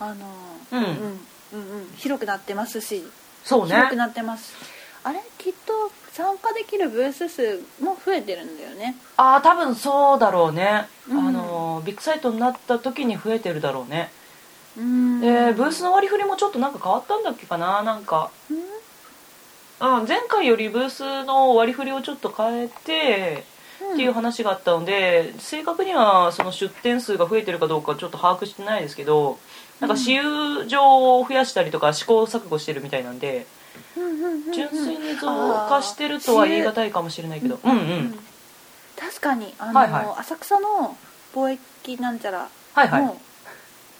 [SPEAKER 2] あの
[SPEAKER 1] うん。
[SPEAKER 2] うんうんうん。広くなってますし。
[SPEAKER 1] そうね。
[SPEAKER 2] 広くなってますあれきっと参加できるブース数も増えてるんだよね。
[SPEAKER 1] ああ多分そうだろうね、
[SPEAKER 2] うん。
[SPEAKER 1] あのビッグサイトになった時に増えてるだろうね。
[SPEAKER 2] うん。
[SPEAKER 1] でブースの割り振りもちょっとなんか変わったんだっけかな？なんか、うん、前回よりブースの割り振りをちょっと変えて
[SPEAKER 2] うん。
[SPEAKER 1] っていう話があったので正確にはその出店数が増えてるかどうかちょっと把握してないですけどなんか私有場を増やしたりとか試行錯誤してるみたいなんで
[SPEAKER 2] うんうんうんうん
[SPEAKER 1] 純粋に増加してるとは言い難いかもしれないけど。うんう
[SPEAKER 2] うん。ん確かにあの、
[SPEAKER 1] はいはい。
[SPEAKER 2] 浅草の貿易なんちゃら
[SPEAKER 1] はいはい。
[SPEAKER 2] の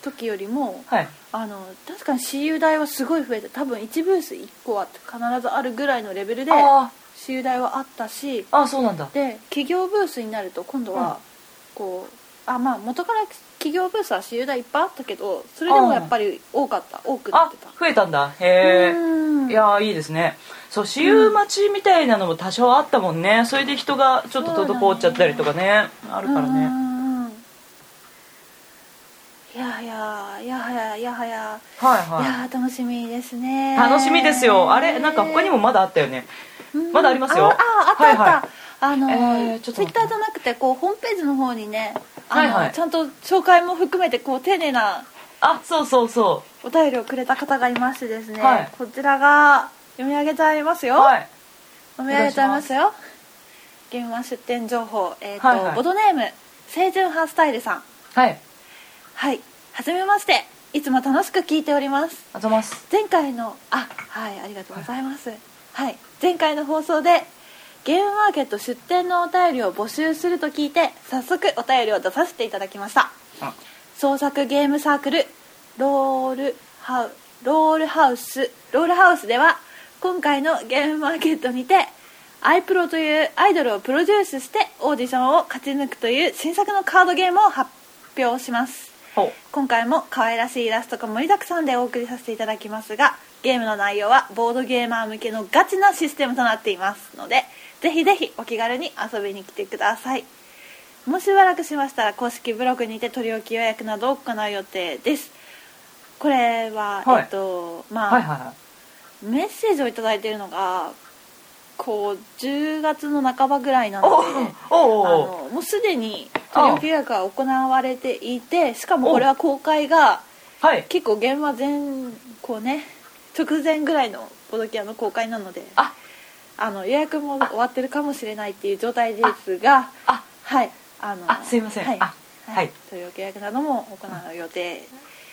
[SPEAKER 2] 時よりも、
[SPEAKER 1] はい。
[SPEAKER 2] あの確かに私有代はすごい増えて多分1ブース1個は必ずあるぐらいのレベルで
[SPEAKER 1] あ
[SPEAKER 2] 私有代はあったし
[SPEAKER 1] ああそうなんだ。
[SPEAKER 2] で企業ブースになると今度はこうあまあ元から企業ブースは私有代いっぱいあったけどそれでもやっぱり多かった。多くな
[SPEAKER 1] あ
[SPEAKER 2] ってた。
[SPEAKER 1] 増えたんだ。へえ。
[SPEAKER 2] うん。
[SPEAKER 1] いやーいいですね。そう私有待ちみたいなのも多少あったもんね。それで人がちょっと滞っちゃったりとかね。あるからね。
[SPEAKER 2] うんうんうん。いやはやいやはやいやはや。
[SPEAKER 1] はい
[SPEAKER 2] い。
[SPEAKER 1] は
[SPEAKER 2] やー楽しみですね。
[SPEAKER 1] い楽しみですよ。あれなんか他にもまだあったよね。
[SPEAKER 2] うん。
[SPEAKER 1] まだありますよ。
[SPEAKER 2] あああったあった、
[SPEAKER 1] はいはい。
[SPEAKER 2] あの、
[SPEAKER 1] えーちょっと
[SPEAKER 2] ツイッターじゃなくてこうホームページの方にね
[SPEAKER 1] はいはい。
[SPEAKER 2] ちゃんと紹介も含めてこう丁寧な
[SPEAKER 1] あそうそうそ
[SPEAKER 2] お便りをくれた方がいましてですね、
[SPEAKER 1] はい。
[SPEAKER 2] こちらが読み上げちゃいますよ、
[SPEAKER 1] うはい。
[SPEAKER 2] 読み上げちゃいますよ。現場出店情報。えっ、と、
[SPEAKER 1] はいはい。
[SPEAKER 2] ボドネーム清純派スタイルさん。
[SPEAKER 1] はい。
[SPEAKER 2] はい。はじめまして。いつも楽しく聞いております。
[SPEAKER 1] あざます。
[SPEAKER 2] 前回のあはいありがとうございます。はい、前回の放送でゲームマーケット出店のお便りを募集すると聞いて早速お便りを出させていただきました。
[SPEAKER 1] あ。
[SPEAKER 2] 創作ゲームサークルロールハウロールハウスロールハウスでは今回のゲームマーケットにてアイプロというアイドルをプロデュースしてオーディションを勝ち抜くという新作のカードゲームを発表します。
[SPEAKER 1] ほ
[SPEAKER 2] 今回も可愛らしいイラストが盛りだくさんでお送りさせていただきますがゲームの内容はボードゲーマー向けのガチなシステムとなっていますのでぜひぜひお気軽に遊びに来てください。もうしばらくしましたら公式ブログにて取り置き予約などを行う予定です。これは、
[SPEAKER 1] はい。
[SPEAKER 2] えっとまあ、
[SPEAKER 1] はいはいはい。
[SPEAKER 2] メッセージを頂いただいているのがこう10月の半ばぐらいなの
[SPEAKER 1] お
[SPEAKER 2] であのもうすでに取り置き予約が行われていてしかもこれは公開が
[SPEAKER 1] はい。
[SPEAKER 2] 結構現場前こうね直前ぐらいのボドキアの公開なので。
[SPEAKER 1] あ
[SPEAKER 2] あの予約も終わってるかもしれないっていう状態ですが
[SPEAKER 1] あ
[SPEAKER 2] はいあの
[SPEAKER 1] あすいません。
[SPEAKER 2] はい。
[SPEAKER 1] あはい。
[SPEAKER 2] 取り置き予約なども行う予定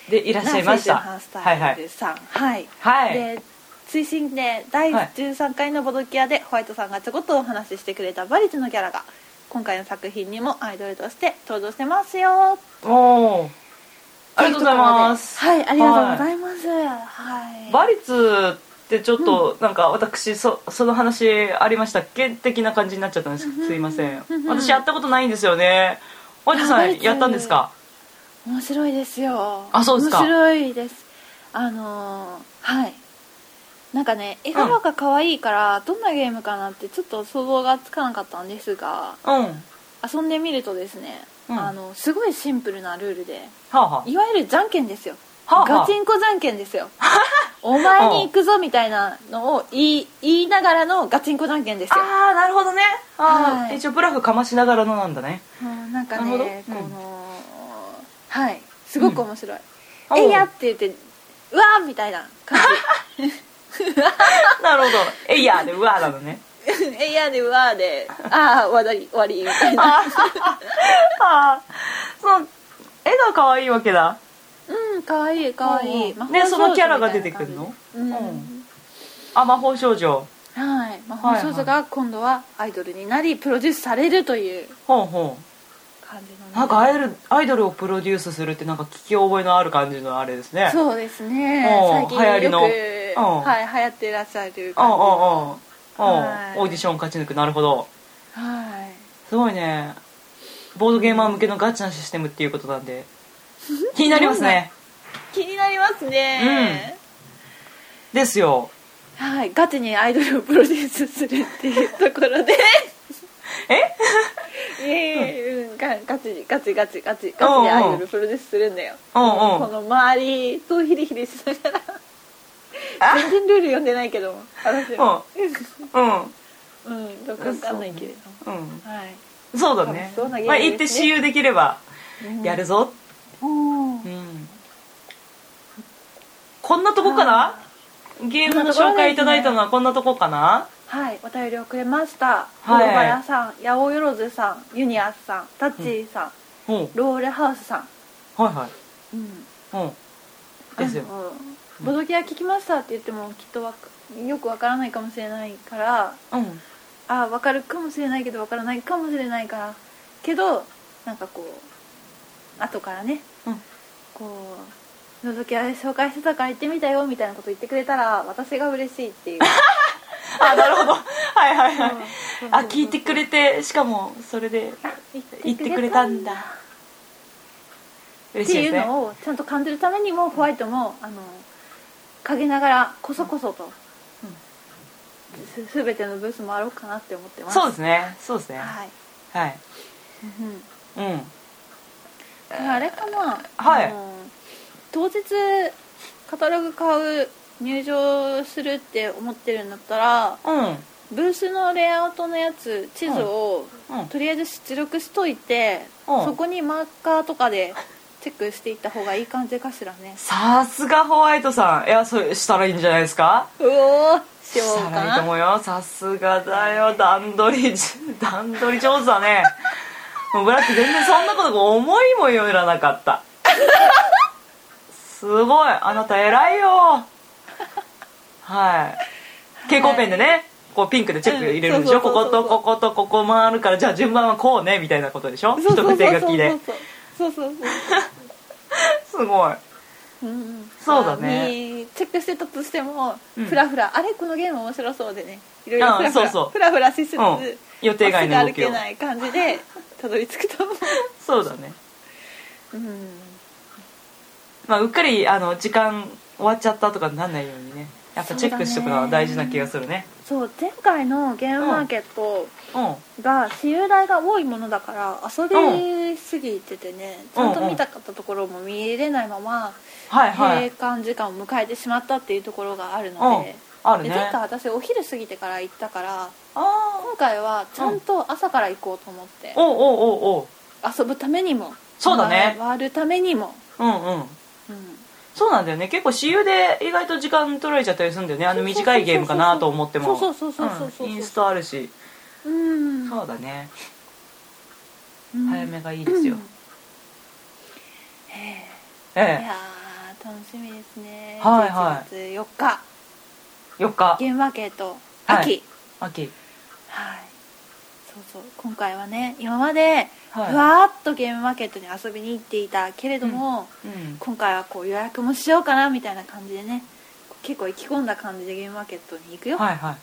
[SPEAKER 1] でいらっしゃいました。
[SPEAKER 2] な清純派スタ
[SPEAKER 1] はいはい
[SPEAKER 2] イルさん。はい、
[SPEAKER 1] はい。
[SPEAKER 2] で追伸で第
[SPEAKER 1] はい
[SPEAKER 2] 13回のボドキアでホワイトさんがちょこっとお話ししてくれたバリチのキャラが今回の作品にもアイドルとして登場してますよ。
[SPEAKER 1] おおありがとうございます。
[SPEAKER 2] はいありがとうございます。はい。
[SPEAKER 1] バリツってちょっとなんか私そその話ありましたっけ？的な感じになっちゃったんです。すいません。
[SPEAKER 2] うん。
[SPEAKER 1] 私やったことないんですよね。おじさんやったんですか？
[SPEAKER 2] 面白いですよ。
[SPEAKER 1] あそうですか。
[SPEAKER 2] 面白いです。あのーはい。なんかね絵柄が可愛いから、どんなゲームかなってちょっと想像がつかなかったんですが
[SPEAKER 1] うん。は
[SPEAKER 2] 遊んでみるとですね、
[SPEAKER 1] うん。
[SPEAKER 2] あのすごいシンプルなルールで
[SPEAKER 1] あはい
[SPEAKER 2] わゆるじゃんけんですよ、
[SPEAKER 1] はあはあ
[SPEAKER 2] ガチンコじゃんけんですよ。お前に行くぞみたいなのを言い言いながらのガチンコじゃんけんですよ。
[SPEAKER 1] ああなるほどね。あー、
[SPEAKER 2] はい。
[SPEAKER 1] 一応ブラフかましながらのなんだね。
[SPEAKER 2] うんなんか
[SPEAKER 1] なるほど。
[SPEAKER 2] ね
[SPEAKER 1] うん。
[SPEAKER 2] この、はい。すごく面白い「
[SPEAKER 1] うん。
[SPEAKER 2] えいや!」って言って「うわー!」みたいな感
[SPEAKER 1] なるほど。えいやーでうわーなのね。
[SPEAKER 2] じ 「えいや!」で「うわー」で「ああ終わり終わり」みたいな。
[SPEAKER 1] ああその絵が可愛いわけだ
[SPEAKER 2] うんかわいい。かわいい
[SPEAKER 1] うんでそのキャラが出てくるの？
[SPEAKER 2] うん、
[SPEAKER 1] うん。あ魔法少女？
[SPEAKER 2] はい。魔法少女が今度はアイドルになりプロデュースされるという
[SPEAKER 1] ほうほ
[SPEAKER 2] 感じのね。
[SPEAKER 1] うなんかアイドルアイドルをプロデュースするってなんか聞き覚えのある感じのあれですね。う
[SPEAKER 2] そうですね。
[SPEAKER 1] うん。
[SPEAKER 2] 最近よく、
[SPEAKER 1] うん。
[SPEAKER 2] はい流行ってらっしゃる感じ
[SPEAKER 1] んうんうん。うん。
[SPEAKER 2] のはい。
[SPEAKER 1] オーディション勝ち抜く。なるほど。
[SPEAKER 2] はい。
[SPEAKER 1] すごいね。ボードゲーマー向けのガチなシステムっていうことなんで 気になりますね。
[SPEAKER 2] 気になりますね、
[SPEAKER 1] ですよ。
[SPEAKER 2] はい。ガチにアイドルをプロデュースするっていうところで。
[SPEAKER 1] え？
[SPEAKER 2] いえうん。ガガチガチガチガチガチでアイドルプロデュースするんだよ。
[SPEAKER 1] うんうん。
[SPEAKER 2] この周りとヒリヒリしながら。
[SPEAKER 1] あ？
[SPEAKER 2] 全然ルール読んでないけども私は
[SPEAKER 1] うん
[SPEAKER 2] うんどうかわかんないけれども。
[SPEAKER 1] うん。
[SPEAKER 2] はい
[SPEAKER 1] そうだね
[SPEAKER 2] ね
[SPEAKER 1] まあ行って私有できれば
[SPEAKER 2] うん
[SPEAKER 1] やるぞ
[SPEAKER 2] うん
[SPEAKER 1] うん。こんなとこかな？ゲームの紹介いただいたのはこんなとこかな？
[SPEAKER 2] はい、お便りをくれました。
[SPEAKER 1] はい。
[SPEAKER 2] バヤさん、八百万さん、ユニアスさん、タッチーさん、
[SPEAKER 1] うん。
[SPEAKER 2] ロールハウスさん。
[SPEAKER 1] はいはい。
[SPEAKER 2] うん。
[SPEAKER 1] うん。ですよ。
[SPEAKER 2] ボドキア聞きましたって言ってもきっとわかよくわからないかもしれないから、
[SPEAKER 1] うん。
[SPEAKER 2] あわかるかもしれないけどわからないかもしれないからけどなんかこう後からね、
[SPEAKER 1] うん。
[SPEAKER 2] こう「のぞきあれ紹介してたから行ってみたよ」みたいなこと言ってくれたら私が嬉しいっていう。
[SPEAKER 1] あなるほど。はいはいはい。
[SPEAKER 2] うん
[SPEAKER 1] あ聞いてくれてしかもそれで言ってくれたんだ。
[SPEAKER 2] っていう
[SPEAKER 1] 嬉しいですね。
[SPEAKER 2] のをちゃんと感じるためにもホワイトもあの陰ながらこそこそと、す全てのブース回ろうかなって思ってます。
[SPEAKER 1] そうですね。そうですね。
[SPEAKER 2] はい、
[SPEAKER 1] はい。
[SPEAKER 2] うん。
[SPEAKER 1] うん
[SPEAKER 2] あれかな、
[SPEAKER 1] はい。
[SPEAKER 2] 当日カタログ買う入場するって思ってるんだったら
[SPEAKER 1] うん。
[SPEAKER 2] ブースのレイアウトのやつ地図を、
[SPEAKER 1] うん。
[SPEAKER 2] とりあえず出力しといて、
[SPEAKER 1] うん。
[SPEAKER 2] そこにマーカーとかでチェックしていった方がいい感じかしらね。
[SPEAKER 1] さすがホワイトさん。いやそうしたらいいんじゃないですか？
[SPEAKER 2] うおーしよう
[SPEAKER 1] した
[SPEAKER 2] からな
[SPEAKER 1] いいと思うよ。さすがだよ。段取り段取り上手だねもうブラック全然そんなこと思いもよらなかった。すごい。あなた偉いよ。はい。蛍光ペンでねこうピンクでチェック入れるんでしょ、こことこことここ回るからじゃあ順番はこうねみたいなことでしょ？一筆書きで
[SPEAKER 2] そうそうそう
[SPEAKER 1] すごい。
[SPEAKER 2] そう、うん、
[SPEAKER 1] そうだね
[SPEAKER 2] チェックしてたとしても、
[SPEAKER 1] うん。
[SPEAKER 2] フラフラあれ？このゲーム面白そうでね。いろいろ
[SPEAKER 1] あ
[SPEAKER 2] フラフラ
[SPEAKER 1] そうそう。
[SPEAKER 2] フラフラしつつ、
[SPEAKER 1] うん。予定外の動きを。
[SPEAKER 2] 歩けない感じでたどり着くと
[SPEAKER 1] そうだね。
[SPEAKER 2] うん。
[SPEAKER 1] まあうっかりあの時間終わっちゃったとかなんないようにね。やっぱチェックしておくのは大事な気がするね。
[SPEAKER 2] そう前回のゲームマーケット
[SPEAKER 1] うん。
[SPEAKER 2] が私有代が多いものだから遊びすぎててね、ちゃんと見たかったところも見れないまま閉館時間を迎えてしまったっていうところがある
[SPEAKER 1] うん。
[SPEAKER 2] ので、
[SPEAKER 1] あるね。
[SPEAKER 2] で前回私お昼過ぎてから行ったから
[SPEAKER 1] あ
[SPEAKER 2] 今回はちゃんと朝から行こうと思って、
[SPEAKER 1] おうおうおうおう。
[SPEAKER 2] 遊ぶためにも
[SPEAKER 1] そうだね。
[SPEAKER 2] 回るためにも、
[SPEAKER 1] うんうん。
[SPEAKER 2] うん、
[SPEAKER 1] そうなんだよね。結構私有で意外と時間取られちゃったりするんだよね。あの短いゲームかなと思っても。
[SPEAKER 2] そうそうそうそうそう
[SPEAKER 1] インストあるし。
[SPEAKER 2] うん。
[SPEAKER 1] そうだね。
[SPEAKER 2] うん。
[SPEAKER 1] 早めがいいですよ。
[SPEAKER 2] え
[SPEAKER 1] え。
[SPEAKER 2] えいやー楽しみですね。
[SPEAKER 1] はいはい。
[SPEAKER 2] 11月4日
[SPEAKER 1] え4日。
[SPEAKER 2] ゲームマーケット
[SPEAKER 1] はい。
[SPEAKER 2] 秋。
[SPEAKER 1] 秋。
[SPEAKER 2] はい、そうそう。今回はね今までふ
[SPEAKER 1] はい。
[SPEAKER 2] わーっとゲームマーケットに遊びに行っていたけれども、
[SPEAKER 1] うん。
[SPEAKER 2] 今回はこう予約もしようかなみたいな感じでね結構意気込んだ感じでゲームマーケットに行くよ、
[SPEAKER 1] はいはい。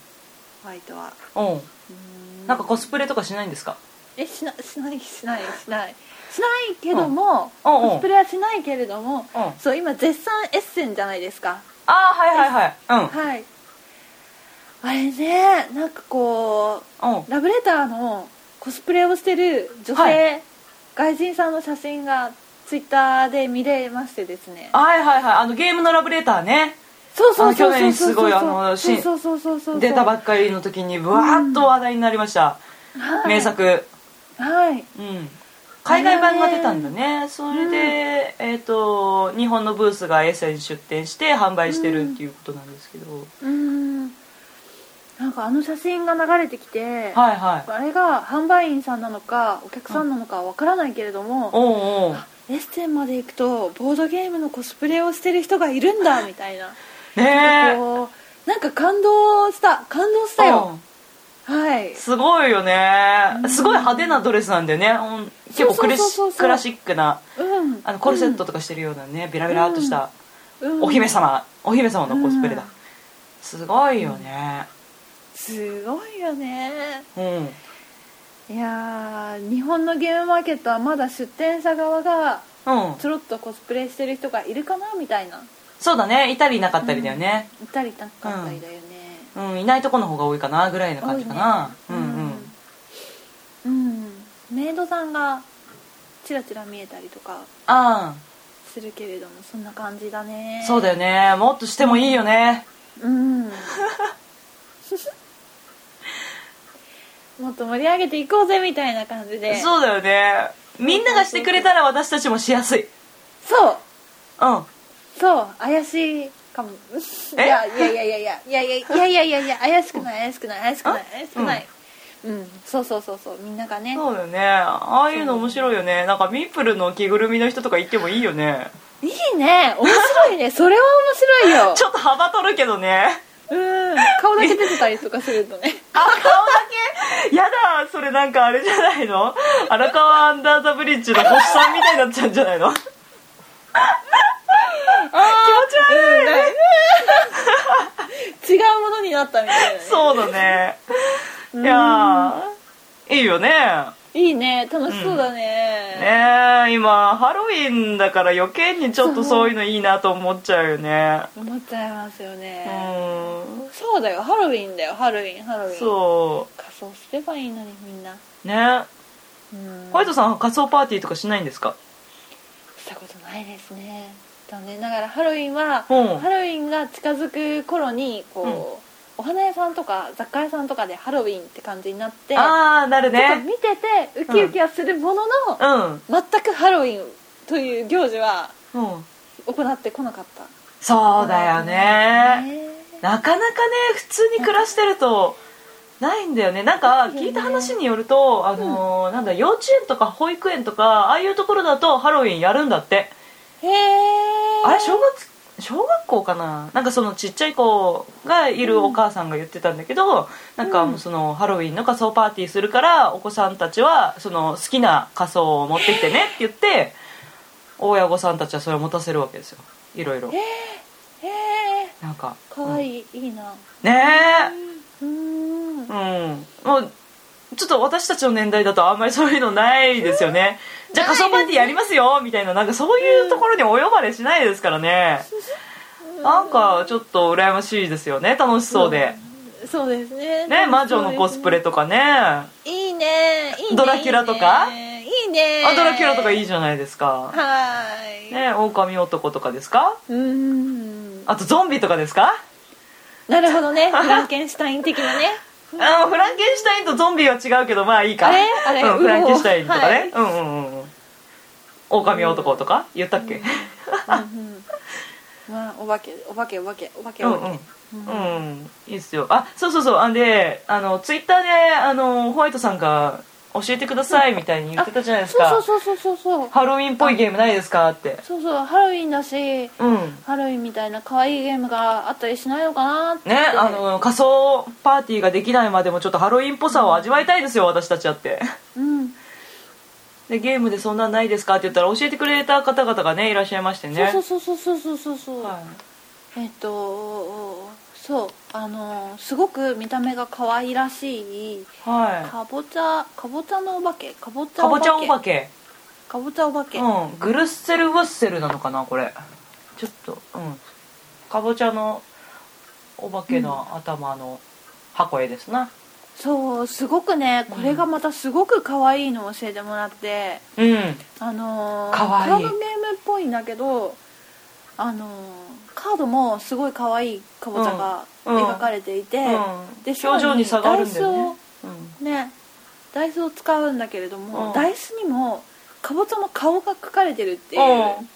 [SPEAKER 2] ホワイトは
[SPEAKER 1] う。ん
[SPEAKER 2] うーん。
[SPEAKER 1] なんかコスプレとかしないんですか？
[SPEAKER 2] えしなしないしないしない。しないけども、
[SPEAKER 1] うん。うんう。ん
[SPEAKER 2] コスプレはしないけれども、
[SPEAKER 1] うん。
[SPEAKER 2] そう今絶賛エッセンじゃないですか。
[SPEAKER 1] ああはいはいはい。うん。
[SPEAKER 2] はいあれねなんかこう
[SPEAKER 1] うん。
[SPEAKER 2] ラブレターのコスプレをしてる女性、
[SPEAKER 1] はい。
[SPEAKER 2] 外人さんの写真がツイッターで見れましてですね。
[SPEAKER 1] はいはいはい。あのゲームのラブレターね。
[SPEAKER 2] そうそうそうそう
[SPEAKER 1] あ去年すごいあのし
[SPEAKER 2] そうそうそうそうそう。
[SPEAKER 1] 出たばっかりの時にわーっと話題になりました、
[SPEAKER 2] はい。
[SPEAKER 1] 名作。
[SPEAKER 2] はい。
[SPEAKER 1] うん。海外版が出たんだね。それで、えっ、と日本のブースがエッセン出店して販売してるっていうことなんですけど、
[SPEAKER 2] うんなんかあの写真が流れてきて、
[SPEAKER 1] はいはい。
[SPEAKER 2] あれが販売員さんなのかお客さんなのかわからないけれども、
[SPEAKER 1] おうおう
[SPEAKER 2] エッセンまで行くとボードゲームのコスプレをしてる人がいるんだみたいな。
[SPEAKER 1] ねえ。
[SPEAKER 2] なんか感動した感動したよ、はい。
[SPEAKER 1] すごいよね。すごい派手なドレスなんだよね。結構クラシックな
[SPEAKER 2] うん。
[SPEAKER 1] あのコルセットとかしてるようなねビラビラっとした
[SPEAKER 2] うん。
[SPEAKER 1] お姫様。お姫様のコスプレだ。
[SPEAKER 2] うん。
[SPEAKER 1] すごいよね
[SPEAKER 2] すごいよね。
[SPEAKER 1] うん。
[SPEAKER 2] いやー日本のゲームマーケットはまだ出店者側が
[SPEAKER 1] うん。
[SPEAKER 2] ちょろっとコスプレしてる人がいるかなみたいな。
[SPEAKER 1] そうだね。いたりいなかったりだよね。
[SPEAKER 2] いたりいなかったりだよね。
[SPEAKER 1] うん。いないとこの方が多いかなぐらいの感じかな。
[SPEAKER 2] ね
[SPEAKER 1] うん。うん
[SPEAKER 2] うん、うん、メイドさんがチラチラ見えたりとか
[SPEAKER 1] あ
[SPEAKER 2] するけれどもそんな感じだね。
[SPEAKER 1] あそうだよね。もっとしてもいいよね。
[SPEAKER 2] うん もっと盛り上げていこうぜみたいな感じで。
[SPEAKER 1] そうだよね。みんながしてくれたら私たちもしやすい。
[SPEAKER 2] そう。
[SPEAKER 1] うん。
[SPEAKER 2] そう。怪しいかも。い
[SPEAKER 1] え？
[SPEAKER 2] やいやいやいやいやいやいやいやいやいや怪しくない怪しくない怪しくない怪しくない。うん、そうそうそうそう。みんながね。
[SPEAKER 1] そうだよね。ああいうの面白いよね。なんかミープルの着ぐるみの人とか行ってもいいよね。
[SPEAKER 2] いいね。面白いね。それは面白いよ。
[SPEAKER 1] ちょっと幅取るけどね
[SPEAKER 2] うん。顔だけ出てたりとかするとね。
[SPEAKER 1] あ顔だけ？やだそれなんかあれじゃないの？荒川アンダーザブリッジの星さんみたいになっちゃうんじゃないの？気持ち悪い、
[SPEAKER 2] 違うものになったみたいな、ね、
[SPEAKER 1] そうだね。いやーいいよね
[SPEAKER 2] いいね。楽しそうだね,、
[SPEAKER 1] ねえ今ハロウィンだから余計にちょっとそういうのいいなと思っちゃうよね。
[SPEAKER 2] 思っちゃいますよ
[SPEAKER 1] う
[SPEAKER 2] ね、
[SPEAKER 1] ん。
[SPEAKER 2] そうだよ。ハロウィンだよ。ハロウィンハロウィン。
[SPEAKER 1] そ
[SPEAKER 2] 仮装すればいいのにみんな。
[SPEAKER 1] うね。
[SPEAKER 2] うん。
[SPEAKER 1] ホワイトさん仮装パーティーとかしないんですか？
[SPEAKER 2] したことないですね。残念ながらハロウィンは、
[SPEAKER 1] うん。
[SPEAKER 2] ハロウィンが近づく頃にこう、お花屋さんとか雑貨屋さんとかでハロウィンって感じになって
[SPEAKER 1] ああなるね。
[SPEAKER 2] 見ててウキウキはするものの、
[SPEAKER 1] うん。
[SPEAKER 2] 全くハロウィンという行事は
[SPEAKER 1] うん。
[SPEAKER 2] 行ってこなかった。
[SPEAKER 1] そうだよね。
[SPEAKER 2] ね。
[SPEAKER 1] なかなかね普通に暮らしてるとないんだよね。なんか聞いた話によると、あのーなんだ幼稚園とか保育園とかああいうところだとハロウィンやるんだって。
[SPEAKER 2] へえ
[SPEAKER 1] あれ小学小学校かな？なんかそのちっちゃい子がいるお母さんが言ってたんだけど、なんかもうそのハロウィンの仮装パーティーするからお子さんたちはその好きな仮装を持ってきてねって言って親御さんたちはそれを持たせるわけですよ。いろいろ。
[SPEAKER 2] へえ
[SPEAKER 1] なんか
[SPEAKER 2] かわいい、いいな
[SPEAKER 1] ね
[SPEAKER 2] うーん。
[SPEAKER 1] えうん。もうちょっと私たちの年代だとあんまりそういうのないですよねじゃあ仮装パーティーやりますよみたいななんかそういうところにお呼ばれしないですからね。なんかちょっと羨ましいですよね楽しそうで。
[SPEAKER 2] そうですね。
[SPEAKER 1] ね魔女のコスプレとかね。あ
[SPEAKER 2] いいね。いいね
[SPEAKER 1] ドラキュラとか？
[SPEAKER 2] いいね。いいね。
[SPEAKER 1] ドラキュラとかいいじゃないですか。
[SPEAKER 2] はーい。
[SPEAKER 1] ね狼男とかですか？
[SPEAKER 2] うーん。
[SPEAKER 1] あとゾンビとかですか？
[SPEAKER 2] なるほどね。フランケンシュタイン的なね。
[SPEAKER 1] あのフランケンシュタインとゾンビは違うけどまあいいか。
[SPEAKER 2] あれ？あれ？
[SPEAKER 1] うん、フランケンシュタインとかね、
[SPEAKER 2] はい。
[SPEAKER 1] うんうんうんうん狼男とか？言ったっけ、
[SPEAKER 2] あお化けお化けお化けお化け
[SPEAKER 1] うんうん。
[SPEAKER 2] お化け
[SPEAKER 1] うん、いいっすよ。あそうそうそう。あんであのツイッターであのホワイトさんが教えてくださいみたいに言ってたじゃないですか。
[SPEAKER 2] そうそうそうそうそう。
[SPEAKER 1] ハロウィンっぽいゲームないですか？って。
[SPEAKER 2] そうそうハロウィンだし
[SPEAKER 1] うん。
[SPEAKER 2] ハロウィンみたいな可愛いゲームがあったりしないのかなって。
[SPEAKER 1] ねあの仮装パーティーができないまでもちょっとハロウィンっぽさを味わいたいですよ私たちだって。
[SPEAKER 2] うん
[SPEAKER 1] でゲームでそんなんないですかって言ったら教えてくれた方々がねいらっしゃいましてね。
[SPEAKER 2] そうそうそうそうそうそうそう、
[SPEAKER 1] は
[SPEAKER 2] えっとそうあのすごく見た目が可愛らしい
[SPEAKER 1] い、はい、
[SPEAKER 2] かぼちゃかぼちゃのお化けかぼちゃ
[SPEAKER 1] お
[SPEAKER 2] け。
[SPEAKER 1] 化け。
[SPEAKER 2] かぼちゃお化け、
[SPEAKER 1] うんグルッセル・ウッセルなのかなこれ。ちょっとうん。かぼちゃのお化けの頭の箱絵ですな
[SPEAKER 2] そうすごくねこれがまたすごく可愛いのを教えてもらって、
[SPEAKER 1] うん。
[SPEAKER 2] あのー
[SPEAKER 1] 可愛い。
[SPEAKER 2] カードゲームっぽいんだけどあのカードもすごい可愛いかぼちゃが
[SPEAKER 1] うん。うん
[SPEAKER 2] 描かれていて、
[SPEAKER 1] うん。
[SPEAKER 2] で
[SPEAKER 1] 表情に差があるんだよね。
[SPEAKER 2] ダイスをねダイスを使うんだけれども、
[SPEAKER 1] うん。
[SPEAKER 2] ダイスにもかぼちゃの顔が描かれてるっていう、
[SPEAKER 1] うん。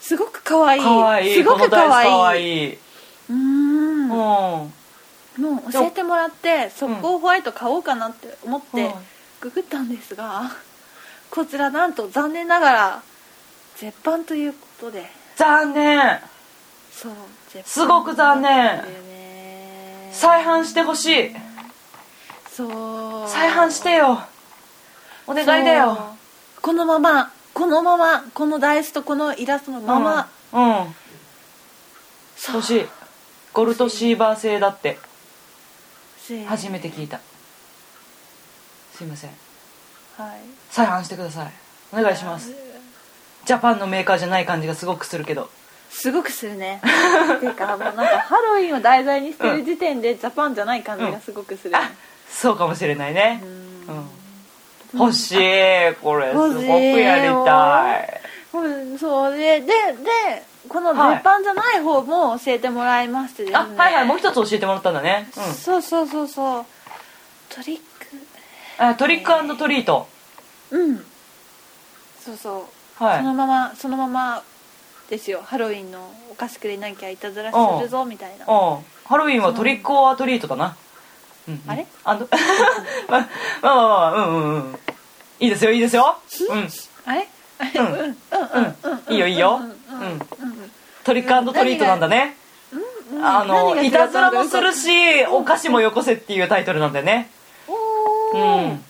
[SPEAKER 2] すごく可愛い。
[SPEAKER 1] いい。
[SPEAKER 2] すごく可愛い。
[SPEAKER 1] いい。う
[SPEAKER 2] ーん。
[SPEAKER 1] うん
[SPEAKER 2] もう教えてもらって速攻ホワイト買おうかなって思って
[SPEAKER 1] うん。
[SPEAKER 2] ググったんですがこちらなんと残念ながら絶版ということで。
[SPEAKER 1] 残念。
[SPEAKER 2] そう
[SPEAKER 1] すごく残念。再販してほしい。
[SPEAKER 2] そう。
[SPEAKER 1] 再販してよ。お願いだよ。
[SPEAKER 2] このままこのままこのダイスとこのイラストのまま、
[SPEAKER 1] うん、うん、欲しい。ゴルトシーバー製だって
[SPEAKER 2] し
[SPEAKER 1] 初めて聞いた。すいません。
[SPEAKER 2] はい。
[SPEAKER 1] 再販してください。お願いします。ジャパンのメーカーじゃない感じがすごくするけど。
[SPEAKER 2] すごくするね。ていうかもうなんかハロウィンを題材にしてる時点でジャパンじゃない感じがすごくする、
[SPEAKER 1] あそうかもしれないね。
[SPEAKER 2] う
[SPEAKER 1] うん。ん欲しい。これすごくやりたい。
[SPEAKER 2] うんそう。でででこの
[SPEAKER 1] はい
[SPEAKER 2] 絶版じゃない方も教えてもらいましてですね、
[SPEAKER 1] あはいはいもう一つ教えてもらったんだね。うん。
[SPEAKER 2] そうそうそうそう。トリッ
[SPEAKER 1] あトリックトリート。
[SPEAKER 2] クうん。そうそう、
[SPEAKER 1] はい。
[SPEAKER 2] そのままそのままですよ。ハロウィンのお菓子くれなきゃいたずらするぞみたいな。
[SPEAKER 1] うん。ハロウィンはトリックオアトリートだな。うんうん。
[SPEAKER 2] あれ？
[SPEAKER 1] あの まあまあまあまあうんうんうん。いいですよいいですよ。うん。
[SPEAKER 2] あれ？
[SPEAKER 1] うん。いいよいいよ
[SPEAKER 2] うん。
[SPEAKER 1] トリックトリートなん。だね
[SPEAKER 2] うん。
[SPEAKER 1] あのいたずらもするしお菓子もよこせっていうタイトルなん。だよねうん。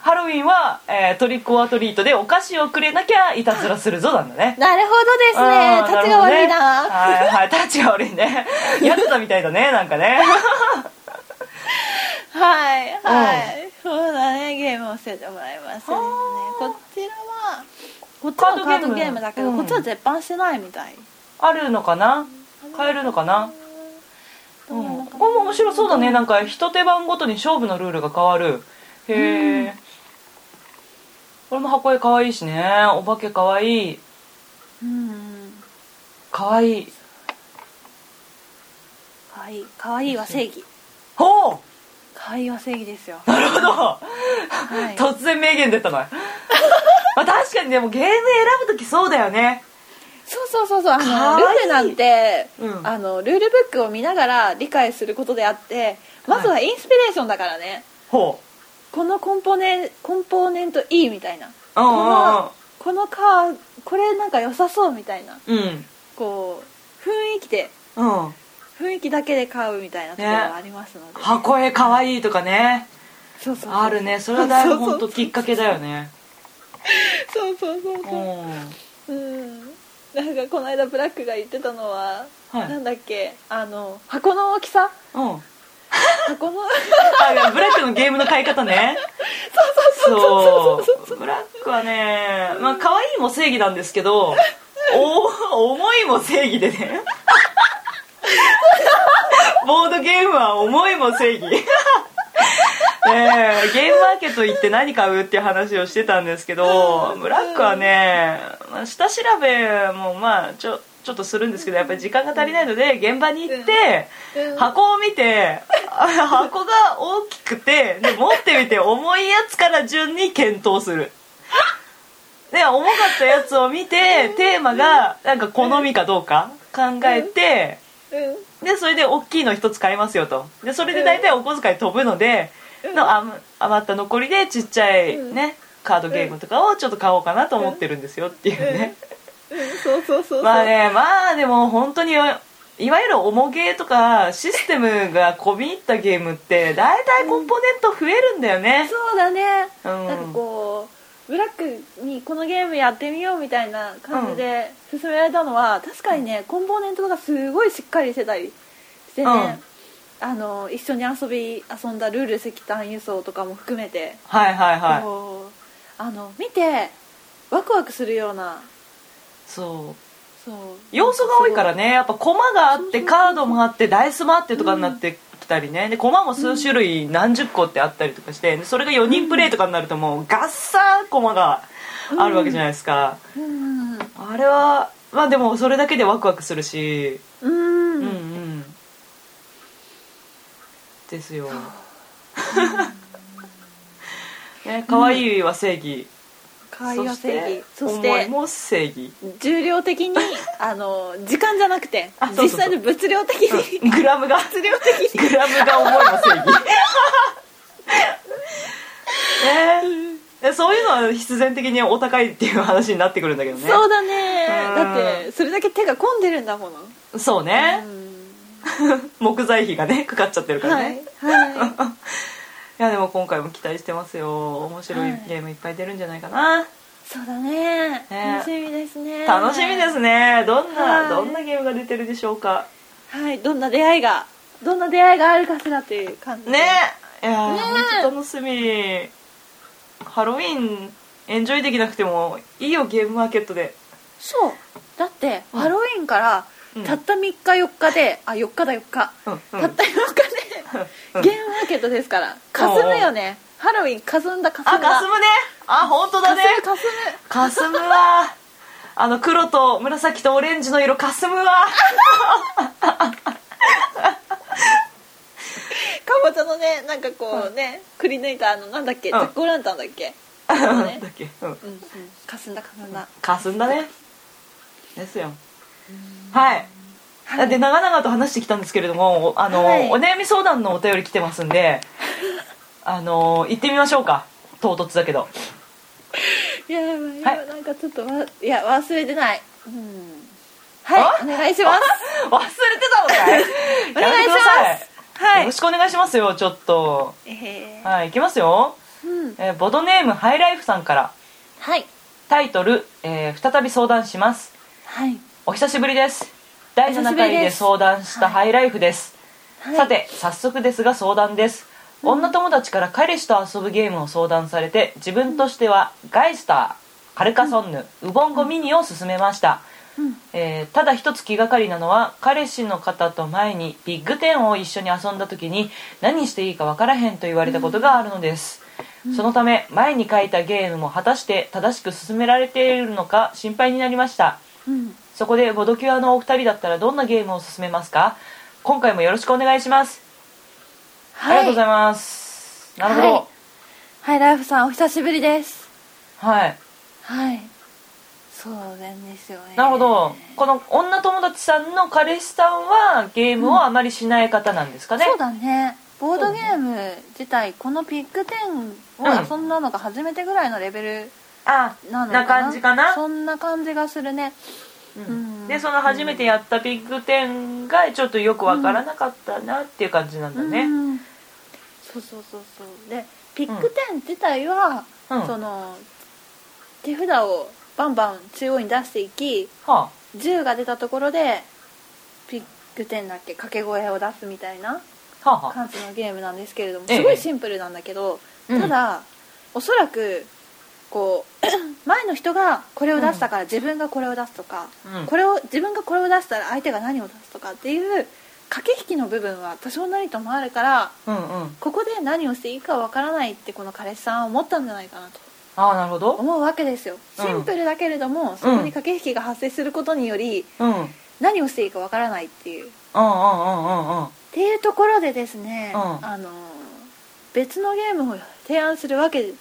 [SPEAKER 1] ハロウィンは、えートリックオアトリートでお菓子をくれなきゃいたずらするぞなん。だね
[SPEAKER 2] なるほどですね立ちが悪いな
[SPEAKER 1] はいはいタッチが悪いねやってたみたいだねなん。かね
[SPEAKER 2] はいはいそうだねゲームを教えてもらいましたねこちらはこっちもカードゲームだけど、
[SPEAKER 1] うん。
[SPEAKER 2] こっちは絶版してないみたい。
[SPEAKER 1] あるのかな？買えるのかな？
[SPEAKER 2] どう
[SPEAKER 1] ん、これも面白そうだね。なんか一手番ごとに勝負のルールが変わる。へえ、これも箱絵かわいいしね。お化けかわい。い
[SPEAKER 2] うん。
[SPEAKER 1] かわい。い
[SPEAKER 2] かわい。いかわいいは正義。
[SPEAKER 1] ほう
[SPEAKER 2] かわいいは正義ですよ。
[SPEAKER 1] なるほど、
[SPEAKER 2] はい。
[SPEAKER 1] 突然名言出たなまあ確かにでもゲーム選ぶ時そうだよね。
[SPEAKER 2] そうそうそうそう。あ
[SPEAKER 1] か
[SPEAKER 2] のルールなんて、
[SPEAKER 1] うん。
[SPEAKER 2] あのルールブックを見ながら理解することであってまずはインスピレーションだからね、
[SPEAKER 1] ほ
[SPEAKER 2] このコンポーネコンポーネントいいみたいな。
[SPEAKER 1] ううん
[SPEAKER 2] このこのカーこれなんか良さそうみたいな。
[SPEAKER 1] うんうん。
[SPEAKER 2] こう雰囲気で
[SPEAKER 1] うん
[SPEAKER 2] 雰囲気だけで買うみたいなところがありますので、
[SPEAKER 1] 箱絵かわいいとかね。
[SPEAKER 2] そうそうそう。
[SPEAKER 1] あるね。それはだいぶ本当
[SPEAKER 2] そうそう。
[SPEAKER 1] きっかけだよね。
[SPEAKER 2] そうそうそう
[SPEAKER 1] う。
[SPEAKER 2] そ
[SPEAKER 1] ん。
[SPEAKER 2] ううん。なんかこの間ブラックが言ってたのは、
[SPEAKER 1] はい。
[SPEAKER 2] なんだっけ？あの箱の大きさ？
[SPEAKER 1] うん。
[SPEAKER 2] 箱の？
[SPEAKER 1] あブラックのゲームの買い方ね。そう。ブラックはねまあ可愛いも正義なんですけどお重いも正義でねボードゲームは重いも正義 ええゲームマーケット行って何買うっていう話をしてたんですけどブラックはねまあ下調べもまあちょちょっとするんですけどやっぱり時間が足りないので現場に行って
[SPEAKER 2] うん。
[SPEAKER 1] 箱を見てあ 箱が大きくてで持ってみて重いやつから順に検討する。で重かったやつを見てテーマがなんか好みかどうか考えて
[SPEAKER 2] うん
[SPEAKER 1] でそれで大きいの一つ買いますよと。でそれで大体お小遣い飛ぶのでの余余った残りでちっちゃいねカードゲームとかをちょっと買おうかなと思ってるんですよっていうね。
[SPEAKER 2] うん。そうそうそうそう。
[SPEAKER 1] まあねまあでも本当にいわゆる重ゲーとかシステムが込み入ったゲームって大体コンポーネント増えるんだよね。
[SPEAKER 2] そうだね、
[SPEAKER 1] うん。
[SPEAKER 2] なんかこうブラックにこのゲームやってみようみたいな感じで勧められたのは、確かにねコンポーネントがすごいしっかりしてたりしてね、あの一緒に遊び遊んだルール石炭輸送とかも含めて、
[SPEAKER 1] はいはいはい。
[SPEAKER 2] あの見てワクワクするような。
[SPEAKER 1] そう。
[SPEAKER 2] そう。
[SPEAKER 1] 要素が多いからね。やっぱ駒があってカードもあってダイスもあってとかになってきたりね。で駒も数種類何十個ってあったりとかしてでそれが4人プレイとかになるともうガッサー駒があるわけじゃないですか、あれはまあでもそれだけでワクワクするし。
[SPEAKER 2] うん。
[SPEAKER 1] うんうん。ですよ。ね可愛いは正義
[SPEAKER 2] 可愛いは正義。そし
[SPEAKER 1] て思い
[SPEAKER 2] て
[SPEAKER 1] も正義。
[SPEAKER 2] 重量的に あの時間じゃなくて
[SPEAKER 1] あそうそうそう。
[SPEAKER 2] 実際の物量的。に
[SPEAKER 1] グラムが。
[SPEAKER 2] 物量的。に
[SPEAKER 1] グラムが重いも正義。ね えそういうのは必然的にお高いっていう話になってくるんだけどね。
[SPEAKER 2] そうだね。
[SPEAKER 1] うん。
[SPEAKER 2] だってそれだけ手が込んでるんだもの。
[SPEAKER 1] そうね。
[SPEAKER 2] うん。
[SPEAKER 1] 木材費がねかかっちゃってるから
[SPEAKER 2] は
[SPEAKER 1] ね、
[SPEAKER 2] いはい
[SPEAKER 1] いやでも今回も期待してますよ。面白い
[SPEAKER 2] はい。
[SPEAKER 1] ゲームいっぱい出るんじゃないかな、
[SPEAKER 2] そうだね。
[SPEAKER 1] ね。
[SPEAKER 2] 楽しみですね。
[SPEAKER 1] 楽しみですね。どんな、
[SPEAKER 2] はい。
[SPEAKER 1] どんなゲームが出てるでしょうか。
[SPEAKER 2] はい。どんな出会いがどんな出会いがあるかしらという感じで。
[SPEAKER 1] ね。いやー
[SPEAKER 2] ね
[SPEAKER 1] ほんと楽しみ。ハロウィンエンジョイできなくてもいいよゲームマーケットで。
[SPEAKER 2] そう。だって、
[SPEAKER 1] うん。
[SPEAKER 2] ハロウィンから
[SPEAKER 1] うん。
[SPEAKER 2] たった3日4日で、あ4日だ4日、
[SPEAKER 1] うんうん。
[SPEAKER 2] たった4日
[SPEAKER 1] うん。
[SPEAKER 2] でゲームマーケットですから。かすむよねハロウィンかすんだかすんだ。
[SPEAKER 1] あかすむね。あ本当だね。
[SPEAKER 2] かすむ
[SPEAKER 1] かすむわあの黒と紫とオレンジの色かすむわ
[SPEAKER 2] かぼちゃのねなんかこうね、くり抜いたあのなんだっけ、
[SPEAKER 1] うん。
[SPEAKER 2] ジャック・オーランタンだっけ、ね。
[SPEAKER 1] だっけ、うん、
[SPEAKER 2] うんうん。かすんだかすんだ。
[SPEAKER 1] かすんだね。ですよ。はい
[SPEAKER 2] はい。
[SPEAKER 1] で長々と話してきたんですけれどもあの、
[SPEAKER 2] はい。
[SPEAKER 1] お悩み相談のお便り来てますんで あの行ってみましょうか。唐突だけど。
[SPEAKER 2] いやいや
[SPEAKER 1] はい。
[SPEAKER 2] なんかちょっとわいや忘れてない。うん。はいお願いします。
[SPEAKER 1] あ 忘れてたのかい？
[SPEAKER 2] お願いします。はい。
[SPEAKER 1] よろしくお願いしますよちょっと。
[SPEAKER 2] え
[SPEAKER 1] はい行きますよ、
[SPEAKER 2] ーうん。
[SPEAKER 1] えーボドネームハイライフさんから。
[SPEAKER 2] はい。
[SPEAKER 1] タイトル、えー再び相談します。
[SPEAKER 2] はい
[SPEAKER 1] お久しぶりです。第7
[SPEAKER 2] お久しぶりで
[SPEAKER 1] 回です。相談したハイライフです、
[SPEAKER 2] はい。
[SPEAKER 1] さて早速ですが相談です、女友達から彼氏と遊ぶゲームを相談されて自分としてはガイスターカルカソンヌ、ウボンゴミニを勧めました、
[SPEAKER 2] うん。
[SPEAKER 1] えーただ一つ気がかりなのは彼氏の方と前にビッグテンを一緒に遊んだ時に何していいか分からへんと言われたことがあるのです、そのため前に書いたゲームも果たして正しく進められているのか心配になりました。
[SPEAKER 2] うん
[SPEAKER 1] そこでボドキュアのお二人だったらどんなゲームを進めますか？今回もよろしくお願いします、ありがとうございます。なるほど。
[SPEAKER 2] はい。はいライフさんお久しぶりです。
[SPEAKER 1] はい、
[SPEAKER 2] はい。そうなんですよね。
[SPEAKER 1] なるほど。この女友達さんの彼氏さんはゲームをあまりしない方なんですかね、
[SPEAKER 2] そうだね。ボードゲーム自体このピック10を遊ん。だのが初めてぐらいのレベル
[SPEAKER 1] あ
[SPEAKER 2] なのかな？
[SPEAKER 1] な感じかな？
[SPEAKER 2] そんな感じがするね。
[SPEAKER 1] うん
[SPEAKER 2] うん
[SPEAKER 1] でその初めてやったビッグ10がちょっとよくわからなかったなっていう感じなんだね、
[SPEAKER 2] うん。そうそうそうそう。でピック10自体は、
[SPEAKER 1] うん。
[SPEAKER 2] その手札をバンバン中央に出していき
[SPEAKER 1] は
[SPEAKER 2] 10が出たところでピック10だっけ？掛け声を出すみたいな
[SPEAKER 1] あ、はあはあ、
[SPEAKER 2] 感じのゲームなんですけれども
[SPEAKER 1] ええ。
[SPEAKER 2] すごいシンプルなんだけど、
[SPEAKER 1] うん。
[SPEAKER 2] ただおそらくこう 前の人がこれを出したから自分がこれを出すとか、
[SPEAKER 1] うん。
[SPEAKER 2] これを自分がこれを出したら相手が何を出すとかっていう駆け引きの部分は多少なりともあるから
[SPEAKER 1] うんうん。
[SPEAKER 2] ここで何をしていいかわからないってこの彼氏さんは思ったんじゃないかなと。
[SPEAKER 1] ああなるほど。
[SPEAKER 2] 思うわけですよ。
[SPEAKER 1] うん。
[SPEAKER 2] シンプルだけれども、そこに駆け引きが発生することにより
[SPEAKER 1] うん。うん。うん
[SPEAKER 2] 何をしていいかわからないっていう。
[SPEAKER 1] うんうんうんうん
[SPEAKER 2] っていうところでですね、
[SPEAKER 1] うん。
[SPEAKER 2] あの別のゲームを提案するわけ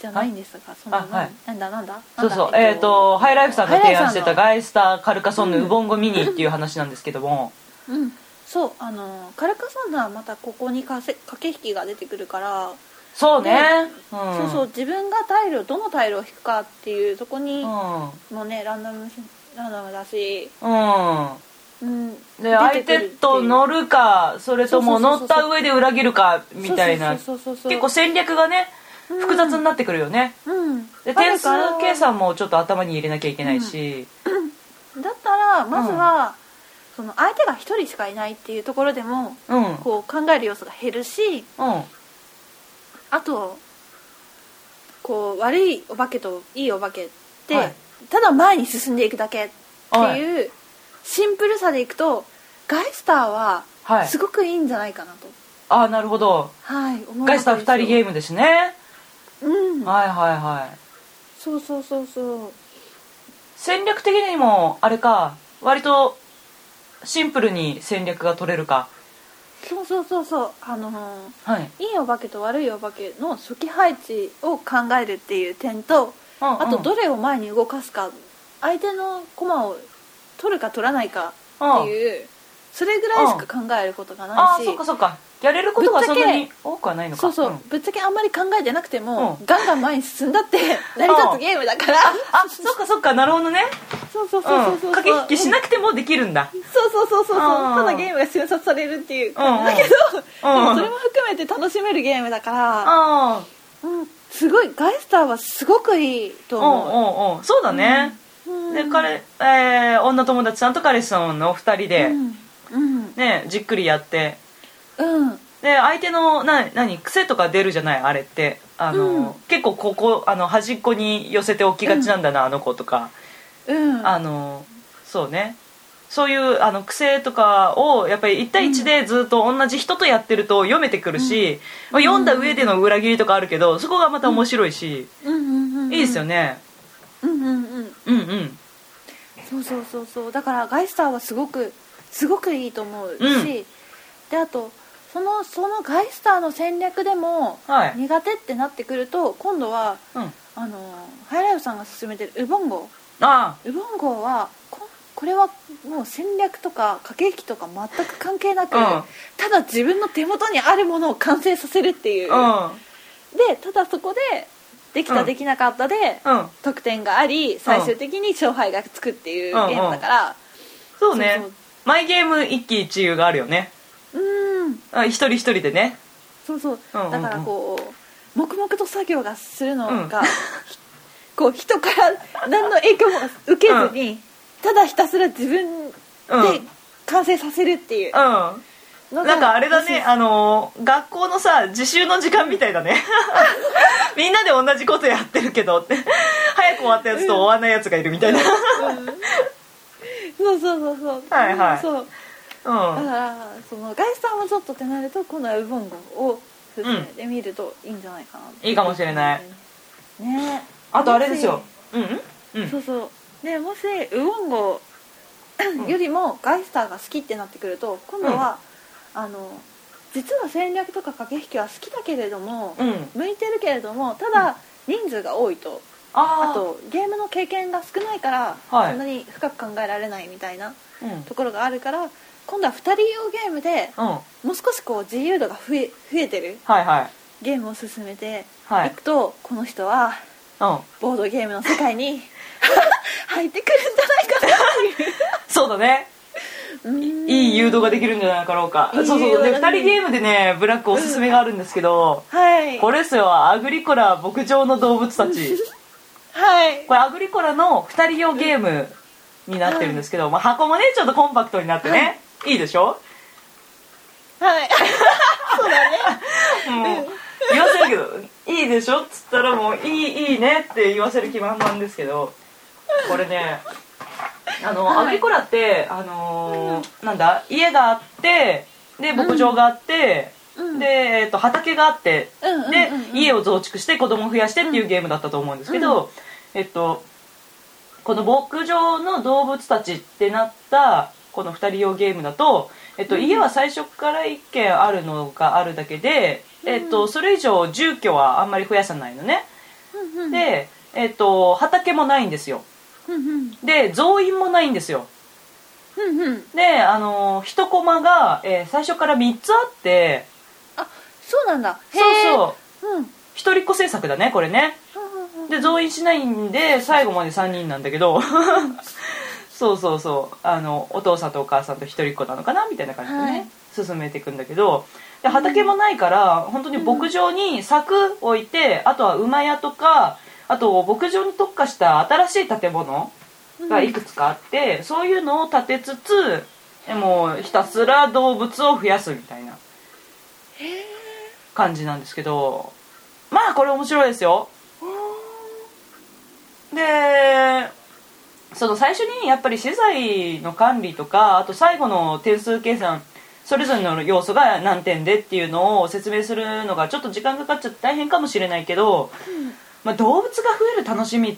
[SPEAKER 2] じゃないんですがその
[SPEAKER 1] あはい。
[SPEAKER 2] なんだなんだ？
[SPEAKER 1] そうそう、えっ、とハイライフさんが提案してた
[SPEAKER 2] ハ
[SPEAKER 1] ガイスターカルカソンヌ
[SPEAKER 2] うん
[SPEAKER 1] ウボンゴミニっていう話なんですけども、
[SPEAKER 2] うん。そうあのカルカソンヌはまたここにかせ駆け引きが出てくるから、
[SPEAKER 1] そうね、うん、
[SPEAKER 2] そうそう。自分がタイルをどのタイルを引くかっていうとこに、
[SPEAKER 1] う
[SPEAKER 2] もうねランダムランダムだし、
[SPEAKER 1] ん、うん、
[SPEAKER 2] うん、
[SPEAKER 1] で相手と乗るかそれとも乗った上で裏切るかみたいな。結構戦略がね
[SPEAKER 2] うん
[SPEAKER 1] 複雑になってくるよね、
[SPEAKER 2] うん。
[SPEAKER 1] で点数計算もちょっと頭に入れなきゃいけないし、
[SPEAKER 2] だったらまずは、その相手が一人しかいないっていうところでも
[SPEAKER 1] うん。うん
[SPEAKER 2] こう考える要素が減るしあとこう悪いお化けといいお化けって、
[SPEAKER 1] はい。
[SPEAKER 2] ただ前に進んでいくだけっていうシンプルさでいくとガイスターは
[SPEAKER 1] はい。
[SPEAKER 2] すごくいいんじゃないかなと、
[SPEAKER 1] ああなるほど。
[SPEAKER 2] はい
[SPEAKER 1] ガイスター2人ゲー
[SPEAKER 2] ム
[SPEAKER 1] ムですね、
[SPEAKER 2] うん。
[SPEAKER 1] はいはいはい。
[SPEAKER 2] そうそうそうそう。
[SPEAKER 1] 戦略的にもあれか割とシンプルに戦略が取れるか。
[SPEAKER 2] そうそうそうそう。あのー
[SPEAKER 1] はい。
[SPEAKER 2] いいお化けと悪いお化けの初期配置を考えるっていう点とあとどれを前に動かすか相手の駒を取るか取らないかっていうそれぐらいしか考えることが
[SPEAKER 1] あ
[SPEAKER 2] ないし。
[SPEAKER 1] あそっかそっかやれることがそんなに多くはないのか。
[SPEAKER 2] そうそう、
[SPEAKER 1] ん。
[SPEAKER 2] ぶっちゃけあんまり考えてなくても、
[SPEAKER 1] うん。
[SPEAKER 2] ガンガン前に進んだって成り立つゲームだから。
[SPEAKER 1] あそっかそっかなるほどね。
[SPEAKER 2] そうそうそうそうそう、
[SPEAKER 1] うん駆け引きしなくてもできるんだ。
[SPEAKER 2] そうそうそうそうそう
[SPEAKER 1] う。ん。
[SPEAKER 2] ただゲームが瞬殺されるっていう。感じだけど、
[SPEAKER 1] うん。
[SPEAKER 2] それも含めて楽しめるゲームだから、
[SPEAKER 1] あ
[SPEAKER 2] うん、すごいガイスターはすごくいいと
[SPEAKER 1] あう。ん
[SPEAKER 2] 思
[SPEAKER 1] うんうん。そうだね、
[SPEAKER 2] う、うん。
[SPEAKER 1] で彼、えー女友達さんと彼氏さんの2人で、ねじっくりやって
[SPEAKER 2] うん。
[SPEAKER 1] で相手のな何癖とか出るじゃないあれって。あの、
[SPEAKER 2] うん。
[SPEAKER 1] 結構ここあの端っこに寄せておきがちなんだな、あの子とか。
[SPEAKER 2] うん。
[SPEAKER 1] あのそうね。そういうあの癖とかをやっぱり1対1でずっと同じ人とやってると読めてくるし、まあ読んだ上での裏切りとかあるけどそこがまた面白いし、
[SPEAKER 2] うん。うん。うん。
[SPEAKER 1] いいですよね。
[SPEAKER 2] うん。うん。うん。
[SPEAKER 1] うんうん。
[SPEAKER 2] そうそうそうそう。だからガイスターはすごくすごくいいと思うし、
[SPEAKER 1] うん。
[SPEAKER 2] であとそのそのガイスターの戦略でも
[SPEAKER 1] はい。
[SPEAKER 2] 苦手ってなってくると今度は
[SPEAKER 1] うん。
[SPEAKER 2] あのハイライフさんが勧めてるウボンゴ。
[SPEAKER 1] あ
[SPEAKER 2] ウボンゴはここれはもう戦略とか駆け引きとか全く関係なく、
[SPEAKER 1] うん。
[SPEAKER 2] ただ自分の手元にあるものを完成させるっていう、
[SPEAKER 1] あ
[SPEAKER 2] でただそこでできた、
[SPEAKER 1] うん。
[SPEAKER 2] できなかったで
[SPEAKER 1] うん。うん
[SPEAKER 2] 得点があり最終的に勝敗がつくっていうゲームだから。
[SPEAKER 1] そうね。
[SPEAKER 2] そうそう。
[SPEAKER 1] マイゲーム一喜一憂があるよね。
[SPEAKER 2] うん
[SPEAKER 1] あ一人一人でね。
[SPEAKER 2] そうそう。
[SPEAKER 1] うんうんうん。
[SPEAKER 2] だからこう黙々と作業がするのが、
[SPEAKER 1] うん。
[SPEAKER 2] こう人から何の影響も受けずに、ただひたすら自分で
[SPEAKER 1] うん。
[SPEAKER 2] 完成させるっていう。
[SPEAKER 1] うん。
[SPEAKER 2] のが
[SPEAKER 1] なんかあれだねあのー学校のさ自習の時間みたいだね。みんなで同じことやってるけどって。早く終わったやつと終わらないやつがいるみたいな。
[SPEAKER 2] そうそうそうそう。
[SPEAKER 1] はいはい。
[SPEAKER 2] そう。
[SPEAKER 1] うん
[SPEAKER 2] だからそのガイスターもちょっとってなると今度はウボンゴを進めてみるといいんじゃないかな、
[SPEAKER 1] いいかもしれない。
[SPEAKER 2] ね
[SPEAKER 1] あとあれですよ。うん。うんうん。
[SPEAKER 2] そうそう。でもしウボンゴよりもガイスターが好きってなってくると今度は、あの実は戦略とか駆け引きは好きだけれども、
[SPEAKER 1] うん。
[SPEAKER 2] 向いてるけれどもただ人数が多いと、
[SPEAKER 1] あ
[SPEAKER 2] あとゲームの経験が少ないから、
[SPEAKER 1] はい。
[SPEAKER 2] そんなに深く考えられないみたいな
[SPEAKER 1] うん。
[SPEAKER 2] ところがあるから今度は2人用ゲームで
[SPEAKER 1] うん。
[SPEAKER 2] もう少しこう自由度が増え増えてる
[SPEAKER 1] はいはい。
[SPEAKER 2] ゲームを進めて
[SPEAKER 1] はい。
[SPEAKER 2] いくと、この人は
[SPEAKER 1] うん。
[SPEAKER 2] ボードゲームの世界に 入ってくるんじゃないかな。っていう
[SPEAKER 1] そうだねいい誘導ができるんじゃないかろうか。
[SPEAKER 2] いい
[SPEAKER 1] そうそうで
[SPEAKER 2] 誘導が
[SPEAKER 1] 2人ゲームでねブラックおすすめがあるんですけど
[SPEAKER 2] はい。
[SPEAKER 1] これですよ。アグリコラ牧場の動物たち。
[SPEAKER 2] はい。
[SPEAKER 1] これアグリコラの2人用ゲームになってるんですけど、まあ、箱もねちょっとコンパクトになってね、い、いでしょ？
[SPEAKER 2] はい。そうだね。
[SPEAKER 1] もう言わせるけど「いいでしょ?」っつったらもう「いいいいね」って言わせる気満々ですけどこれねあの、
[SPEAKER 2] はい。
[SPEAKER 1] アグリコラってあのーなんだ？家があってで牧場があって、
[SPEAKER 2] うん。
[SPEAKER 1] で、えっと畑があって、
[SPEAKER 2] うんうんうんうん。
[SPEAKER 1] で家を増築して子供を増やしてっていうゲームだったと思うんですけど、えっとこの牧場の動物たちってなったこの2人用ゲームだと、えっと、家は最初から1軒あるのがあるだけで、えっと、それ以上住居はあんまり増やさないのね。で、えっと、畑もないんですよ。で増員もないんですよ。であの1コマが、えー最初から3つあって
[SPEAKER 2] あそうなんだ。
[SPEAKER 1] そうそう。
[SPEAKER 2] ううん。
[SPEAKER 1] 一人っ子制作だねこれね。で増員しないんで最後まで3人なんだけど そうそうそう。あのお父さんとお母さんと一人っ子なのかなみたいな感じでね、進めていくんだけど。で畑もないから本当に牧場に柵置いてあとは馬屋とかあと牧場に特化した新しい建物がいくつかあって、そういうのを建てつつでもうひたすら動物を増やすみたいな感じなんですけどまあこれ面白いですよ。でその最初にやっぱり資材の管理とかあと最後の点数計算それぞれの要素が何点でっていうのを説明するのがちょっと時間かかっちゃって大変かもしれないけど、まあ、動物が増える楽しみっ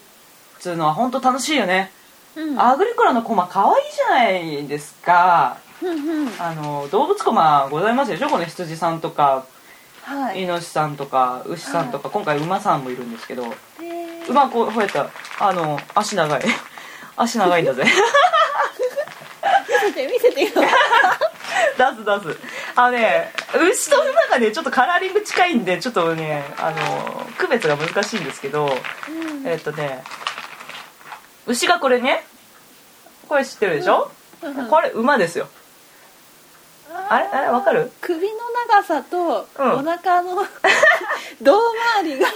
[SPEAKER 1] つうのは本当楽しいよね。
[SPEAKER 2] うん。
[SPEAKER 1] アグリコラのコマ可愛いじゃないですか。
[SPEAKER 2] うんうん。
[SPEAKER 1] あの動物コマございますでしょ？この羊さんとか
[SPEAKER 2] はい。
[SPEAKER 1] イノシシさんとか牛さんとか、今回馬さんもいるんですけど。馬こうこうやった。あの足長い足長いんだぜ。
[SPEAKER 2] 見せて見せてよ。
[SPEAKER 1] 出す出す。あのね牛と馬がねちょっとカラーリング近いんでちょっとねあの区別が難しいんですけど
[SPEAKER 2] うん。
[SPEAKER 1] えっとね牛がこれねこれ知ってるでしょ、
[SPEAKER 2] うん。
[SPEAKER 1] これ馬ですよあれあれわかる？
[SPEAKER 2] 首の長さと
[SPEAKER 1] うん。
[SPEAKER 2] お腹の 胴回りが
[SPEAKER 1] あ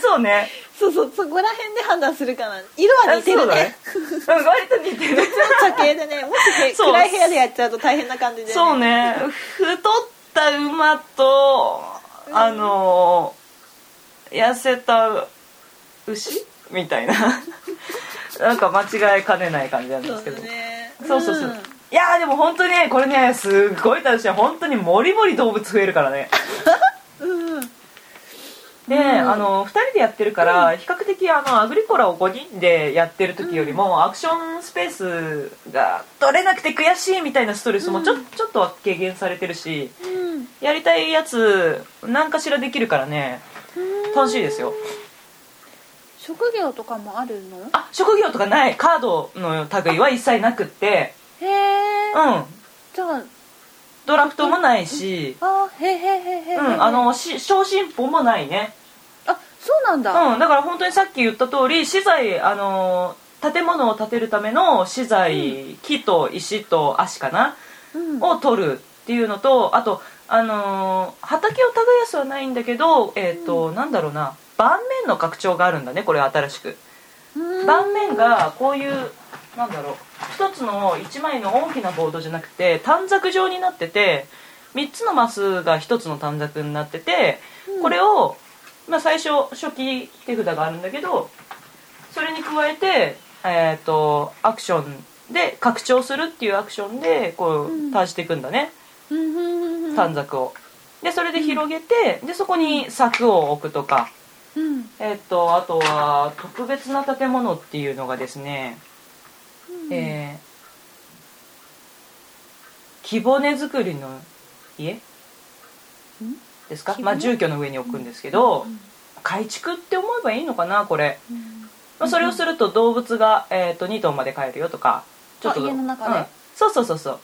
[SPEAKER 1] そうね。
[SPEAKER 2] そうそうそこら辺で判断するかな。色は似てるね。
[SPEAKER 1] ね。うん割と似てる。
[SPEAKER 2] 茶系でね。もし暗い部屋でやっちゃうと大変な感じで、
[SPEAKER 1] そうね。太った馬とあの痩せた牛？みたいな。なんか間違えかねない感じなんですけど。
[SPEAKER 2] だね。
[SPEAKER 1] そうそうそう、いやーでも本当にねこれねすっごい楽しい。本当にもりもり動物増えるからね。
[SPEAKER 2] うん、うん。
[SPEAKER 1] で、
[SPEAKER 2] うん
[SPEAKER 1] あの2人でやってるから比較的あのアグリコラを5人でやってる時よりも、アクションスペースが取れなくて悔しいみたいなストレスもちょ,、
[SPEAKER 2] うん。
[SPEAKER 1] ちょっとは軽減されてるし
[SPEAKER 2] うん。
[SPEAKER 1] やりたいやつ何かしらできるからね。楽しいですよ。
[SPEAKER 2] 職業とかもあるの？
[SPEAKER 1] あ職業とかない。カードの類は一切なくって
[SPEAKER 2] へえ、
[SPEAKER 1] うん。
[SPEAKER 2] じゃあ。
[SPEAKER 1] ドラフトもないし、
[SPEAKER 2] あへへへへへ。
[SPEAKER 1] うん、あのし昇進歩もないね。
[SPEAKER 2] あそうなんだ、
[SPEAKER 1] うん、だから本当にさっき言った通り資材あのー建物を建てるための資材、木と石と足かな、
[SPEAKER 2] うん。
[SPEAKER 1] を取るっていうのとあとあのー畑を耕すはないんだけどえっ、と、なんだろうな。盤面の拡張があるんだねこれ新しく。
[SPEAKER 2] うん。
[SPEAKER 1] 盤面がこういうなんだろう。一つの1枚の大きなボードじゃなくて短冊状になってて3つのマスが1つの短冊になってて、
[SPEAKER 2] うん。
[SPEAKER 1] これを、まあ、最初初期手札があるんだけどそれに加えて、えー、とアクションで拡張するっていうアクションでこ
[SPEAKER 2] うん。
[SPEAKER 1] う足していくんだね、
[SPEAKER 2] うん。うんうんうん
[SPEAKER 1] 短冊を。でそれで広げてでそこに柵を置くとか、
[SPEAKER 2] うん。
[SPEAKER 1] えっとあとは特別な建物っていうのがですね、
[SPEAKER 2] うん
[SPEAKER 1] えー木骨作りの家？
[SPEAKER 2] ん？
[SPEAKER 1] ですか、まあ、住居の上に置くんですけど、
[SPEAKER 2] うん
[SPEAKER 1] 改築って思えばいいのかなこれ、
[SPEAKER 2] うん。
[SPEAKER 1] まあ、それをすると動物が、えー、と2トンまで飼えるよとかちょっと
[SPEAKER 2] あ家の中で？
[SPEAKER 1] うん。そうそうそうそう。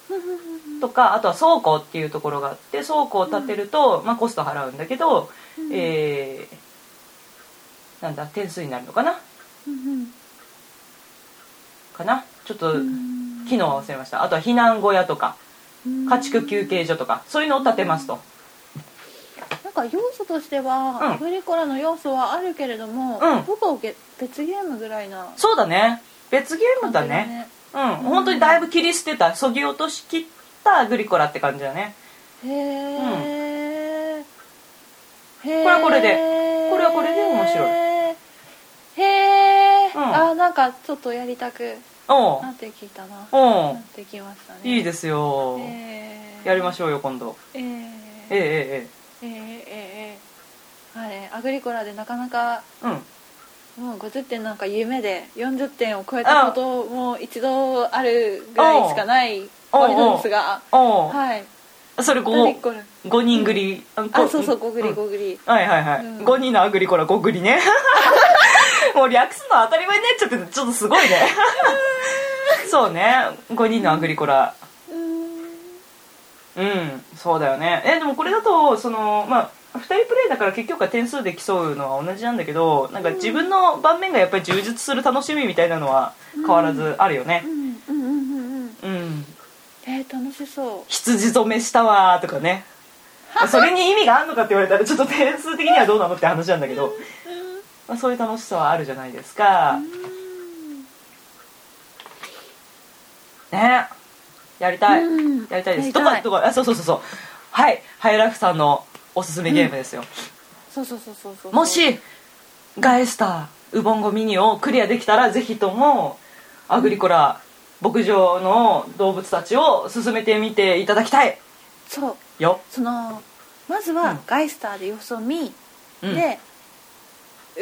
[SPEAKER 1] とかあとは倉庫っていうところがあって倉庫を建てると、まあ、コスト払うんだけど、
[SPEAKER 2] うん。
[SPEAKER 1] えーなんだ点数になるのかな？
[SPEAKER 2] うん。
[SPEAKER 1] かな？ちょっと
[SPEAKER 2] うん。
[SPEAKER 1] 機能は忘れました。あとは避難小屋とか
[SPEAKER 2] うん。
[SPEAKER 1] 家畜休憩所とかそういうのを建てますと。
[SPEAKER 2] なんか要素としては、
[SPEAKER 1] うん。
[SPEAKER 2] アグリコラの要素はあるけれども、
[SPEAKER 1] うん。
[SPEAKER 2] ほぼげ別ゲームぐらいな
[SPEAKER 1] そうだね。別ゲームだ
[SPEAKER 2] 感じ
[SPEAKER 1] ね。うん。本当にだいぶ切り捨てたそぎ落としきったアグリコラって感じだね。
[SPEAKER 2] へえ、へえ
[SPEAKER 1] これはこれでこれはこれで面白い。
[SPEAKER 2] へえ、
[SPEAKER 1] うん。
[SPEAKER 2] あなんかちょっとやりたく
[SPEAKER 1] おう
[SPEAKER 2] なってきたな。
[SPEAKER 1] おう
[SPEAKER 2] なってきましたね。
[SPEAKER 1] いいですよ。
[SPEAKER 2] へー。
[SPEAKER 1] やりましょうよ今度。
[SPEAKER 2] えー、
[SPEAKER 1] えええ
[SPEAKER 2] えー、え。ー、えー、あれアグリコラでなかなか
[SPEAKER 1] えええうん。
[SPEAKER 2] もう50点なんか夢で40点を超えたことも一度あるぐらいしかない
[SPEAKER 1] おう
[SPEAKER 2] 終わりなんですが。はい。
[SPEAKER 1] それ
[SPEAKER 2] アグリ
[SPEAKER 1] 5,
[SPEAKER 2] コラ
[SPEAKER 1] 5人繰り？あ
[SPEAKER 2] あそうそう5グリ
[SPEAKER 1] うん
[SPEAKER 2] 5グリ
[SPEAKER 1] はいはいはい、
[SPEAKER 2] うん。
[SPEAKER 1] 5人のアグリコラ5グリね もう略すの当たり前になっちゃっててちょっとすごいね。そうね。5人のアグリコラ。
[SPEAKER 2] うーん。
[SPEAKER 1] うんそうだよね。えでもこれだとそのまあ2人プレイだから結局は点数で競うのは同じなんだけどなんか自分の盤面がやっぱり充実する楽しみみたいなのは変わらずあるよね。
[SPEAKER 2] うんうんうんうんうん。
[SPEAKER 1] うん。
[SPEAKER 2] えー、楽しそう。
[SPEAKER 1] 羊染めしたわーとかね。それに意味があるのかって言われたらちょっと点数的にはどうなのって話なんだけど、まあ、そういう楽しさはあるじゃないですか。ね。やりたい、
[SPEAKER 2] うん。
[SPEAKER 1] やりたいです。
[SPEAKER 2] やりたい。
[SPEAKER 1] どこどこ？あそうそうそうそう。はい。ハイライフさんのおすすめゲームですよ、
[SPEAKER 2] そうそうそうそうそう。
[SPEAKER 1] もしガエスターウボンゴミニをクリアできたらぜひともアグリコラ牧場の動物たちを進めてみていただきたい。
[SPEAKER 2] そう。
[SPEAKER 1] よ、
[SPEAKER 2] そのまず
[SPEAKER 1] うん。
[SPEAKER 2] はガイスターで様子を見、
[SPEAKER 1] うん、
[SPEAKER 2] で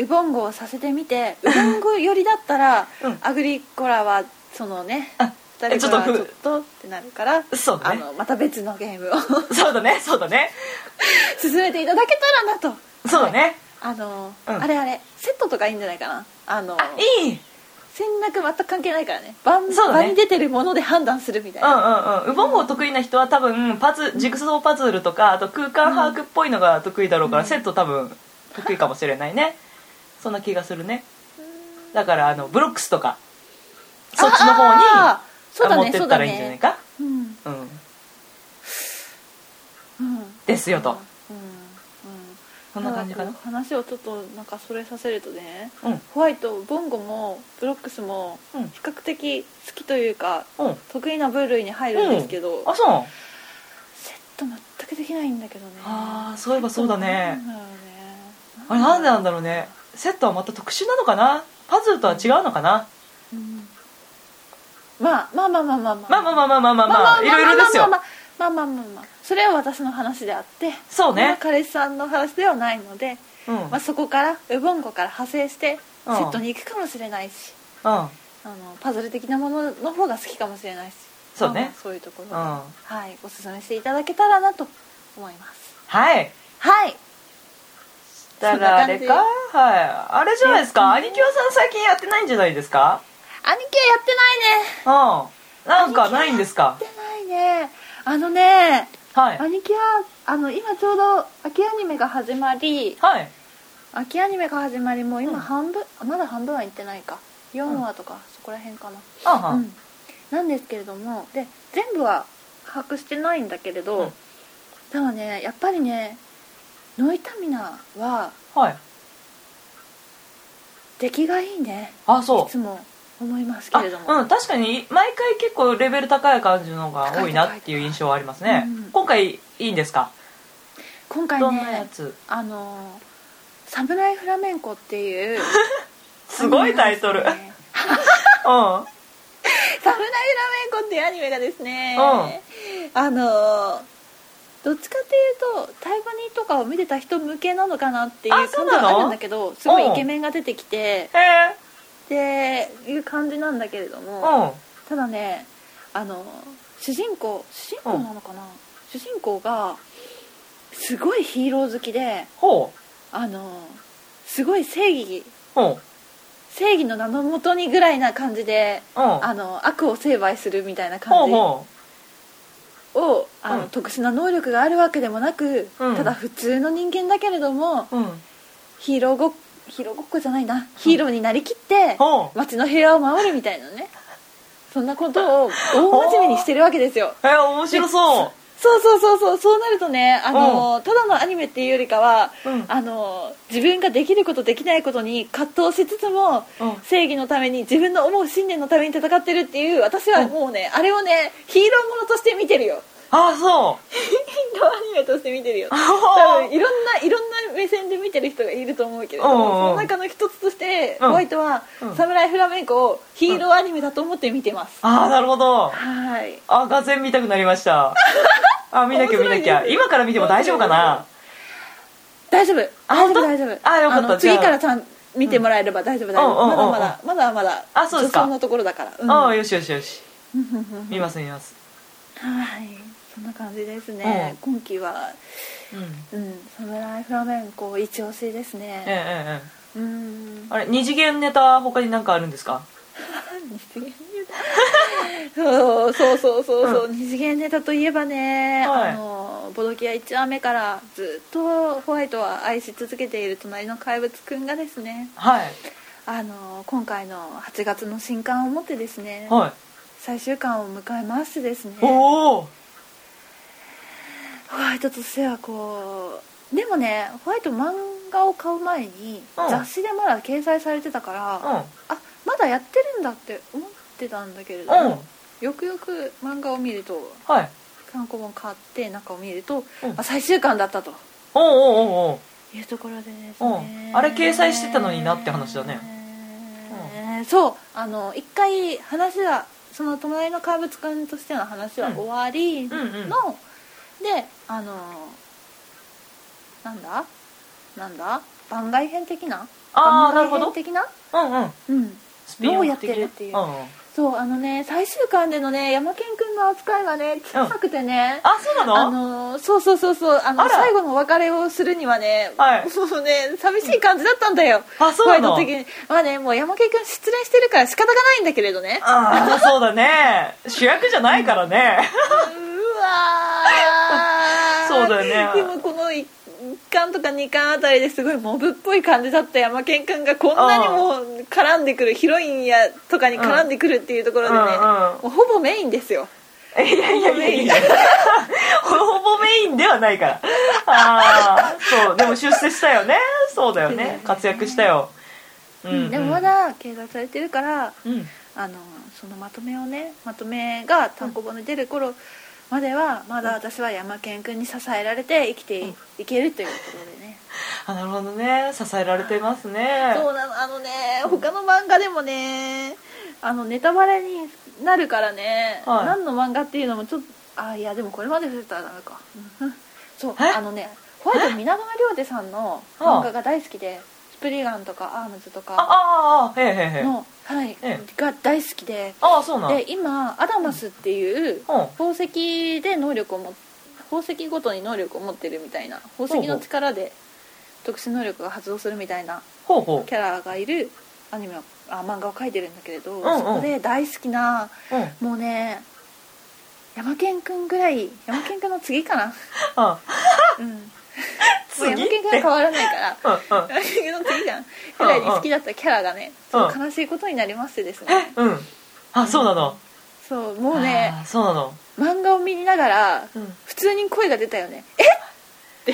[SPEAKER 2] ウボンゴをさせてみてウボンゴ寄りだったら、
[SPEAKER 1] うん。
[SPEAKER 2] アグリコラはそのね
[SPEAKER 1] あ
[SPEAKER 2] 2人から
[SPEAKER 1] ちょっと
[SPEAKER 2] っとってなるから
[SPEAKER 1] そうだね。
[SPEAKER 2] あのまた別のゲームを。
[SPEAKER 1] そうだねそうだね。
[SPEAKER 2] 進めていただけたらなと。
[SPEAKER 1] そうだね、
[SPEAKER 2] あの、
[SPEAKER 1] うん。
[SPEAKER 2] あれあれセットとかいいんじゃないかな？あの
[SPEAKER 1] いい。
[SPEAKER 2] 戦略全く関係ないからね。番
[SPEAKER 1] そうだね。
[SPEAKER 2] 場に出てるもので判断するみたい
[SPEAKER 1] うん
[SPEAKER 2] な、
[SPEAKER 1] うんうん。ウボンゴ得意な人は多分パズジグソーパズルとかあと空間把握っぽいのが得意だろうから、
[SPEAKER 2] うん。
[SPEAKER 1] セット多分得意かもしれないねそんな気がするね。だからあのブロックスとかそっちの方に
[SPEAKER 2] そうだ
[SPEAKER 1] 持
[SPEAKER 2] ねそうだ
[SPEAKER 1] ってったらいいんじゃない
[SPEAKER 2] ね
[SPEAKER 1] か
[SPEAKER 2] うん
[SPEAKER 1] うん。
[SPEAKER 2] うん。
[SPEAKER 1] ですよと。
[SPEAKER 2] うんうん
[SPEAKER 1] そん。な感じかな？
[SPEAKER 2] 話をちょっとなんかそれさせるとね
[SPEAKER 1] うん。
[SPEAKER 2] ホワイトボンゴもブロックスも
[SPEAKER 1] うん。
[SPEAKER 2] 比較的好きというか
[SPEAKER 1] うん。
[SPEAKER 2] 得意な部類に入るんですけど、
[SPEAKER 1] あそう。
[SPEAKER 2] セット全くできないんだけどね。
[SPEAKER 1] ああそういえばそうだ
[SPEAKER 2] な
[SPEAKER 1] ね。
[SPEAKER 2] ね。
[SPEAKER 1] あれなんでなんだろうねセットはまた特殊なのかな？パズルとは違うのかな？
[SPEAKER 2] まあまあまあまあまあま
[SPEAKER 1] まあまあまあまあまあまあまあいろいろ
[SPEAKER 2] まあまあまあまあまあそれは私の話であって
[SPEAKER 1] そうね
[SPEAKER 2] 彼氏さんの話ではないので、
[SPEAKER 1] うん
[SPEAKER 2] まあ、そこからウボンゴから派生してセットに行くかもしれないし、
[SPEAKER 1] うん
[SPEAKER 2] あのパズル的なものの方が好きかもしれないし
[SPEAKER 1] そうね
[SPEAKER 2] そういうところ、はいおすすめしていただけたらなと思います
[SPEAKER 1] はい
[SPEAKER 2] はい
[SPEAKER 1] だからあれかはい。あれじゃないですか？
[SPEAKER 2] うん
[SPEAKER 1] 兄貴はさん最近やってないんじゃないですか？
[SPEAKER 2] 兄貴はやってないね。
[SPEAKER 1] うんなんかないんですか？
[SPEAKER 2] やってないね。あのね
[SPEAKER 1] はい。
[SPEAKER 2] 兄貴はあの今ちょうど秋アニメが始まり
[SPEAKER 1] はい。
[SPEAKER 2] 秋アニメが始まりもう
[SPEAKER 1] うん。
[SPEAKER 2] 今半分、あまだ半分はいってないか。4話とかそこら辺かな、うん。なんですけれどもで全部は把握してないんだけれど、
[SPEAKER 1] うん。
[SPEAKER 2] でもねやっぱりねノイタミナは
[SPEAKER 1] はい。
[SPEAKER 2] 出来がいいね。
[SPEAKER 1] あそう。
[SPEAKER 2] いつも思いますけ
[SPEAKER 1] あ
[SPEAKER 2] れども、
[SPEAKER 1] うん確かに毎回結構レベル高い感じのが多いなっていう印象はありますね。
[SPEAKER 2] うん。
[SPEAKER 1] 今回いいんですか？
[SPEAKER 2] 今回
[SPEAKER 1] どんなや
[SPEAKER 2] ね
[SPEAKER 1] つ？
[SPEAKER 2] あの「サムライフラメンコ」っていう
[SPEAKER 1] すごいタイトル。うん
[SPEAKER 2] アニメがですね。
[SPEAKER 1] は
[SPEAKER 2] サムライフラメンコっていうアニメがですね、あのどっちかっていうとタイバニとかを見てた人向けなのかなっていう
[SPEAKER 1] あ
[SPEAKER 2] 感じはあるんだけどすごいイケメンが出てきてっていう感じなんだけれど
[SPEAKER 1] う
[SPEAKER 2] も
[SPEAKER 1] ん。
[SPEAKER 2] ただねあの主人公主人公なのかな、主人公がすごいヒーロー好きで
[SPEAKER 1] ほ
[SPEAKER 2] あのすごい正義正義の名のもとにぐらいな感じであの悪を成敗するみたいな
[SPEAKER 1] ほ
[SPEAKER 2] 感じをあの、
[SPEAKER 1] うん。
[SPEAKER 2] 特殊な能力があるわけでもなく、
[SPEAKER 1] うん。
[SPEAKER 2] ただ普通の人間だけれども
[SPEAKER 1] ううん。
[SPEAKER 2] ヒーローごっヒーローごっこじゃないな。ヒーローになりきって
[SPEAKER 1] ほう。
[SPEAKER 2] 街の平和を守るみたいなね。そんなことを大真面目にしてるわけですよ。
[SPEAKER 1] え面白そ
[SPEAKER 2] そうそうそうそうそうなるとねあの、ただのアニメっていうよりかは、
[SPEAKER 1] うん。
[SPEAKER 2] あの自分ができることできないことに葛藤しつつも、
[SPEAKER 1] うん。
[SPEAKER 2] 正義のために自分の思う信念のために戦ってるっていう私はもうね、あれをねヒーローものとして見てるよ。
[SPEAKER 1] うあそ
[SPEAKER 2] ヒーローアニメとして見てるよ。
[SPEAKER 1] う
[SPEAKER 2] 多分いろんないろんな目線で見てる人がいると思うけれどもその中の一つとして
[SPEAKER 1] うん。
[SPEAKER 2] ホワイトは
[SPEAKER 1] うん。
[SPEAKER 2] サムライフラメンコをヒーローアニメだと思って見てます。
[SPEAKER 1] ああなるほど。
[SPEAKER 2] はい。
[SPEAKER 1] あがぜん見たくなりました。あ見なきゃ見なきゃ今から見ても大丈夫かな？
[SPEAKER 2] 大丈夫。
[SPEAKER 1] あ
[SPEAKER 2] 大丈夫大丈夫。
[SPEAKER 1] あよかった。
[SPEAKER 2] 次からちゃん見てもらえれば大丈夫大丈夫。まだまだまだまだ
[SPEAKER 1] あそうですか。
[SPEAKER 2] のところだから。うん。
[SPEAKER 1] ああよしよしよし。見ます見ます。
[SPEAKER 2] はいそんな感じですね。今期は
[SPEAKER 1] うん。
[SPEAKER 2] うんサムライフラメンコ一押しです
[SPEAKER 1] ええ
[SPEAKER 2] ね
[SPEAKER 1] えええ
[SPEAKER 2] うん。
[SPEAKER 1] えあれ二次元ネタは他に何かあるんですか？
[SPEAKER 2] 二次元ネタ？そうそうそうそうそう、二次元ネタといえばね、
[SPEAKER 1] はい。
[SPEAKER 2] あのボドキア1話目からずっとホワイトは愛し続けている隣の怪物くんがですね
[SPEAKER 1] はい。
[SPEAKER 2] あの今回の8月の新刊をもってですね、
[SPEAKER 1] はい。
[SPEAKER 2] 最終巻を迎えましてですね。
[SPEAKER 1] おお
[SPEAKER 2] ホワイトとしてはこう。でもねホワイト漫画を買う前に、
[SPEAKER 1] うん。
[SPEAKER 2] 雑誌でまだ掲載されてたから、
[SPEAKER 1] うん。
[SPEAKER 2] あまだやってるんだって思ってたんだけれども、よくよく漫画を見ると
[SPEAKER 1] はい。
[SPEAKER 2] 単行本買って中を見ると、
[SPEAKER 1] うん。
[SPEAKER 2] あ最終巻だったと。
[SPEAKER 1] おうおうおうおう。
[SPEAKER 2] いうところでです
[SPEAKER 1] う
[SPEAKER 2] ね
[SPEAKER 1] ん。あれ掲載してたのになって話だね。
[SPEAKER 2] えーそう。あの一回話はその隣の怪物くんとしての話は終わりの、
[SPEAKER 1] うんうんうん
[SPEAKER 2] であのなんだ？なんだ？番外編的な？
[SPEAKER 1] あー
[SPEAKER 2] 番外
[SPEAKER 1] な？るほど。
[SPEAKER 2] 編的な
[SPEAKER 1] うんうん。
[SPEAKER 2] うん。
[SPEAKER 1] スピンオフ
[SPEAKER 2] のをやってるっていう。
[SPEAKER 1] うんうん。
[SPEAKER 2] そうあのね最終巻でのね山健くんの扱いがね小さくてね、
[SPEAKER 1] あそうなの？
[SPEAKER 2] あのそうそうそうそう。あの最後のお別れをするにはね、
[SPEAKER 1] はい。
[SPEAKER 2] もうね寂しい感じだったんだよ、
[SPEAKER 1] あそうなの？
[SPEAKER 2] 的に。まあねもう山健くん失恋してるから仕方がないんだけれどね。
[SPEAKER 1] ああそうだね。主役じゃないからね。
[SPEAKER 2] うわー
[SPEAKER 1] そうだよね。
[SPEAKER 2] でもこの1巻とか2巻あたりですごいモブっぽい感じだった山健くんがこんなにも絡んでくるヒロインやとかに絡んでくるっていうところでね、
[SPEAKER 1] うんうん。
[SPEAKER 2] もうほぼメインですよ。
[SPEAKER 1] いやいやいやいや。ほぼメインではないから。ああそう。でも出世したよね。そうだよね。活躍したよ。うん、
[SPEAKER 2] でもまだ掲載されてるから
[SPEAKER 1] うん。
[SPEAKER 2] あのそのまとめをねまとめが単行本で出る頃まではまだ私は山健くんに支えられて生きていいけるというところでね。
[SPEAKER 1] あなるほどね。支えられてますね。
[SPEAKER 2] そうなの。あのね他の漫画でもねあのネタバレになるからね、
[SPEAKER 1] はい。
[SPEAKER 2] 何の漫画っていうのもちょっとあいやでもこれまで触れたらダメか。うん。そう
[SPEAKER 1] え？
[SPEAKER 2] あのねホワイト皆川亮太さんの漫画が大好きでスプリガンとかアームズとか
[SPEAKER 1] ああへえへえへえ
[SPEAKER 2] の、はい
[SPEAKER 1] え
[SPEAKER 2] が大好きで。
[SPEAKER 1] ああそうなん。
[SPEAKER 2] で今アダマスっていう
[SPEAKER 1] うん。
[SPEAKER 2] 宝石で能力を持っ宝石ごとに能力を持ってるみたいな宝石の力で特殊能力が発動するみたいな
[SPEAKER 1] ほうほ
[SPEAKER 2] キャラがいるアニメをあ漫画を描いてるんだけれど、
[SPEAKER 1] んうん。
[SPEAKER 2] そこで大好きな
[SPEAKER 1] ううん。
[SPEAKER 2] もうね山健くんぐらい山健くんの次かな。
[SPEAKER 1] あ。
[SPEAKER 2] うん
[SPEAKER 1] 次
[SPEAKER 2] 山んは変わらないから。山健くん。の次じゃんぐらいに好きだったキャラがね悲しいことになりましてですね。
[SPEAKER 1] うん。あそうなの。
[SPEAKER 2] そうもうね
[SPEAKER 1] あそうなの。
[SPEAKER 2] 漫画を見ながら
[SPEAKER 1] うん。
[SPEAKER 2] 普通に声が出たよね。え？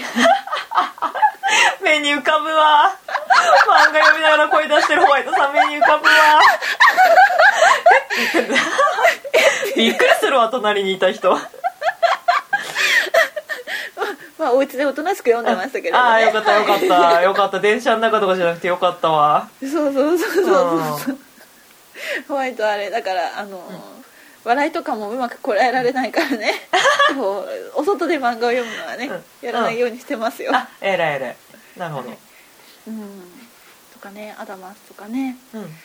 [SPEAKER 1] 目に浮かぶわ。漫画読みながら声出してるホワイトさん目に浮かぶわ。びっくりするわ隣にいた人
[SPEAKER 2] まあお家でおとなしく読んでましたけれど、ね、
[SPEAKER 1] ああよかったよかった。よかった。電車の中とかじゃなくてよかったわ。
[SPEAKER 2] そうそうそうそうそう。ホワイトあれだからあの、笑いとかもうまくこらえられないからね。こうお外で漫画を読むのはね、
[SPEAKER 1] うん。
[SPEAKER 2] やらないようにしてますよ、
[SPEAKER 1] あえらいえらい。なるほど。
[SPEAKER 2] うん。とかねアダマスとかね。
[SPEAKER 1] うん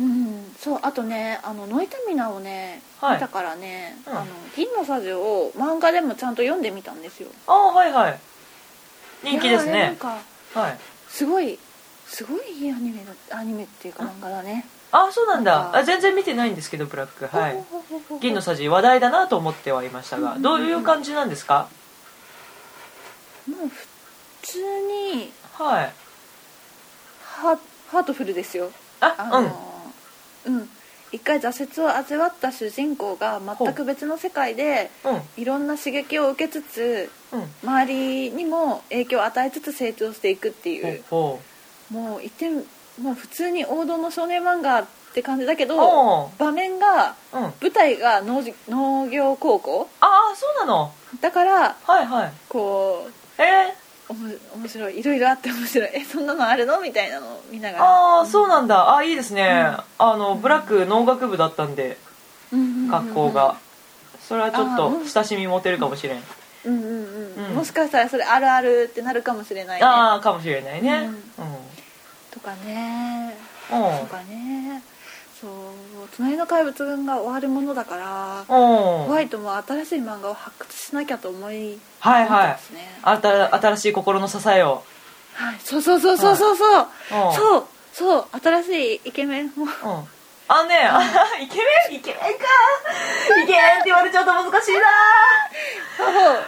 [SPEAKER 2] うんそうあとねあのノイタミナをね、
[SPEAKER 1] はい。
[SPEAKER 2] 見たからね、
[SPEAKER 1] うん。
[SPEAKER 2] あの銀のサジを漫画でもちゃんと読んでみたんですよ。
[SPEAKER 1] ああはいはい。人気ですね。
[SPEAKER 2] なんか
[SPEAKER 1] はい。
[SPEAKER 2] すごいすごいいいアニメだアニメっていうか漫画だね。
[SPEAKER 1] あそうなんだ。あ全然見てないんですけどブラック。はい。銀のさじ話題だなと思ってはいましたがどういう感じなんですか？
[SPEAKER 2] もう普通に
[SPEAKER 1] はい。
[SPEAKER 2] ハハートフルですよ。
[SPEAKER 1] あ
[SPEAKER 2] あのうん一回挫折を味わった主人公が全く別の世界で
[SPEAKER 1] う。んうん。
[SPEAKER 2] いろんな刺激を受けつつ
[SPEAKER 1] うん。
[SPEAKER 2] 周りにも影響を与えつつ成長していくってい
[SPEAKER 1] ほう
[SPEAKER 2] もう言ってもう普通に王道の少年漫画って感じだけ
[SPEAKER 1] お
[SPEAKER 2] ど場面が
[SPEAKER 1] ううん。あ
[SPEAKER 2] 舞台が農事農業高校
[SPEAKER 1] あそうなの。
[SPEAKER 2] だから
[SPEAKER 1] はいはい。
[SPEAKER 2] こう
[SPEAKER 1] え
[SPEAKER 2] おも面白い。いろいろあって面白い。えそんなのあるの？みたいなのを見な
[SPEAKER 1] ー、
[SPEAKER 2] がら。
[SPEAKER 1] ああそうなんだ。あいいですね、あのブラック農学部だったんで
[SPEAKER 2] うんうんうんうん。
[SPEAKER 1] 学校が。それはちょっと親しみ持てるかもしれん。
[SPEAKER 2] うんうんうん、
[SPEAKER 1] うん。
[SPEAKER 2] もしかしたらそれあるあるってなるかもしれないね。
[SPEAKER 1] ああかもしれないね。
[SPEAKER 2] とかね。
[SPEAKER 1] うん。うん
[SPEAKER 2] とかねそう隣の怪物軍が終わるものだから
[SPEAKER 1] うん。
[SPEAKER 2] ホワイトも新しい漫画を発掘しなきゃと思い
[SPEAKER 1] はいはい。
[SPEAKER 2] ね
[SPEAKER 1] あた新しい心の支えを。
[SPEAKER 2] はい。そうそうそうそうそうそう。
[SPEAKER 1] うん。
[SPEAKER 2] そうそう新しいイケメンを。
[SPEAKER 1] うん。あねあ イケメン？イケメンか。イケメンって言われちゃうと難しいな。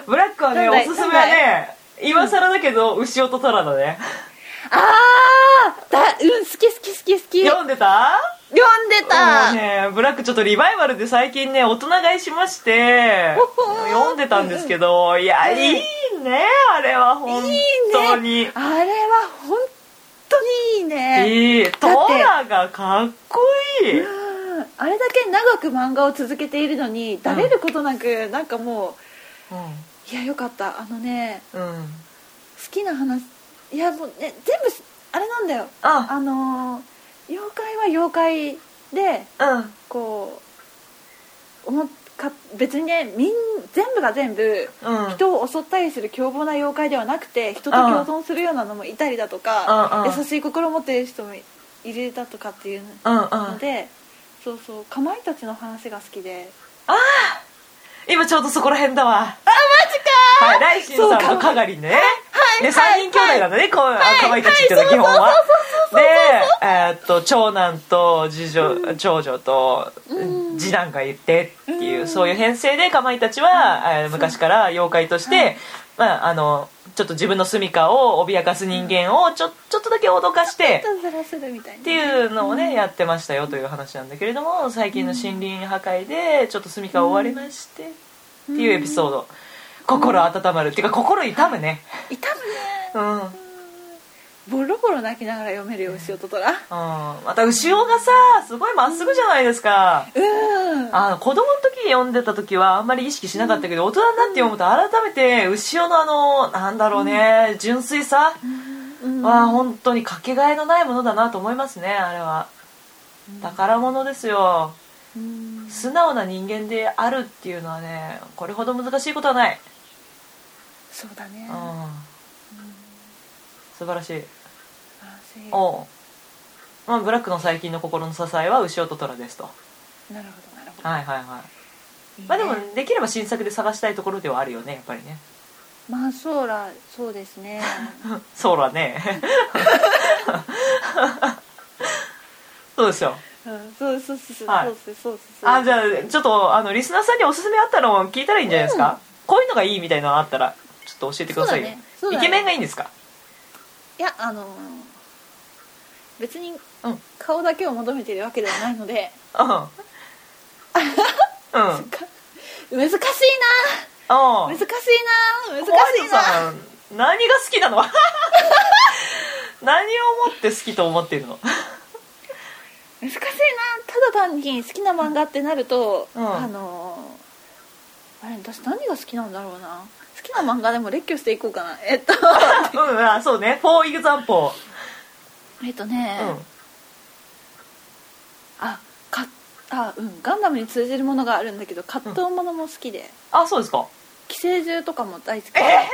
[SPEAKER 1] ブラックはねおすすめはね今更だけど牛音虎だね。
[SPEAKER 2] ああだうん好き好き好き好き。
[SPEAKER 1] 読んでた？
[SPEAKER 2] 読んでた、
[SPEAKER 1] ねブラックちょっとリバイバルで最近ね大人買いしまして読んでたんですけどいやいいねあれは本当に。
[SPEAKER 2] あれは本当にいいね。
[SPEAKER 1] いい。トラがかっこいい。
[SPEAKER 2] うん。あれだけ長く漫画を続けているのにだれることなく、なんかもういやよかった。あのね
[SPEAKER 1] うん、うん、
[SPEAKER 2] 好きな話いやもうね全部あれなんだよ。
[SPEAKER 1] あ。
[SPEAKER 2] あのー妖怪は妖怪で
[SPEAKER 1] うん。
[SPEAKER 2] こう思っか別にねみん全部が全部
[SPEAKER 1] うん。
[SPEAKER 2] 人を襲ったりする凶暴な妖怪ではなくて人と共存するようなのもいたりだとか
[SPEAKER 1] うん。うん。
[SPEAKER 2] 優しい心を持っている人もいるだとかっていうのでそうそうかまいたちの話が好きで。
[SPEAKER 1] ああ今ちょうどそこら辺だわ。
[SPEAKER 2] あマジか。
[SPEAKER 1] はい来新さんとかがりね。で3人兄弟なんだねこう
[SPEAKER 2] はい
[SPEAKER 1] かまいたちってのは基本は。でえーっと長男と次女長女と
[SPEAKER 2] うん。
[SPEAKER 1] 次男がいてっていううん。そういう編成でかまいたちはえー昔から妖怪とし
[SPEAKER 2] は
[SPEAKER 1] て
[SPEAKER 2] い
[SPEAKER 1] まああのちょっと自分の住処を脅かす人間をちょちょっとだけ脅かして
[SPEAKER 2] いたずらするみたいな
[SPEAKER 1] っていうのをねやってましたよという話なんだけれども最近の森林破壊でちょっと住処を追われましてっていうエピソード。心温まる。っていうか心痛むね。
[SPEAKER 2] 痛
[SPEAKER 1] うんうん。
[SPEAKER 2] むねボロボロ泣きながら読めるよ牛音虎
[SPEAKER 1] また牛尾がさすごいまっすぐじゃないですか。
[SPEAKER 2] うん。
[SPEAKER 1] あの子供の時に読んでた時はあんまり意識しなかったけど大人になって読むと改めて牛尾のあのなんだろうね純粋さ
[SPEAKER 2] うん。
[SPEAKER 1] は本当にかけがえのないものだなと思いますねあれは。宝物ですよ。
[SPEAKER 2] うん。
[SPEAKER 1] 素直な人間であるっていうのはねこれほど難しいことはない、
[SPEAKER 2] そうだね。
[SPEAKER 1] うん、素晴らしい。おう、まあ、ブラックの最近の心の支えは牛尾と虎ですと。
[SPEAKER 2] なるほどなるほど。
[SPEAKER 1] はいはいはい。
[SPEAKER 2] いいね。
[SPEAKER 1] まあでもできれば新作で探したいところではあるよねやっぱりね。
[SPEAKER 2] まあそうらそうですね。
[SPEAKER 1] そうだね。そうですよ。
[SPEAKER 2] うんそうそうそうそう
[SPEAKER 1] はい。
[SPEAKER 2] そうそうそうそう
[SPEAKER 1] あじゃあちょっとあのリスナーさんにおすすめあったのを聞いたらいいんじゃないですか、こういうのがいいみたいなのあったらちょっと教えてください
[SPEAKER 2] ねね。
[SPEAKER 1] イケメンがいいんですか？
[SPEAKER 2] いやあのー別に顔だけを求めているわけではないので。
[SPEAKER 1] うん。うん。
[SPEAKER 2] 難しいな。難しいな。難しいな。
[SPEAKER 1] 何が好きなの？何をもって好きと思っているの？
[SPEAKER 2] 難しいな。ただ単に好きな漫画ってなると、
[SPEAKER 1] うん。
[SPEAKER 2] あのーあれ私何が好きなんだろうな好きな漫画でも列挙していこうかな。えっと。
[SPEAKER 1] うんあそうね「フォーイグザンポ
[SPEAKER 2] えっとね、
[SPEAKER 1] ー」うん。
[SPEAKER 2] あかあうん。ガンダムに通じるものがあるんだけど葛藤ものも好きで、
[SPEAKER 1] あそうですか。
[SPEAKER 2] 寄生獣とかも大好き。で、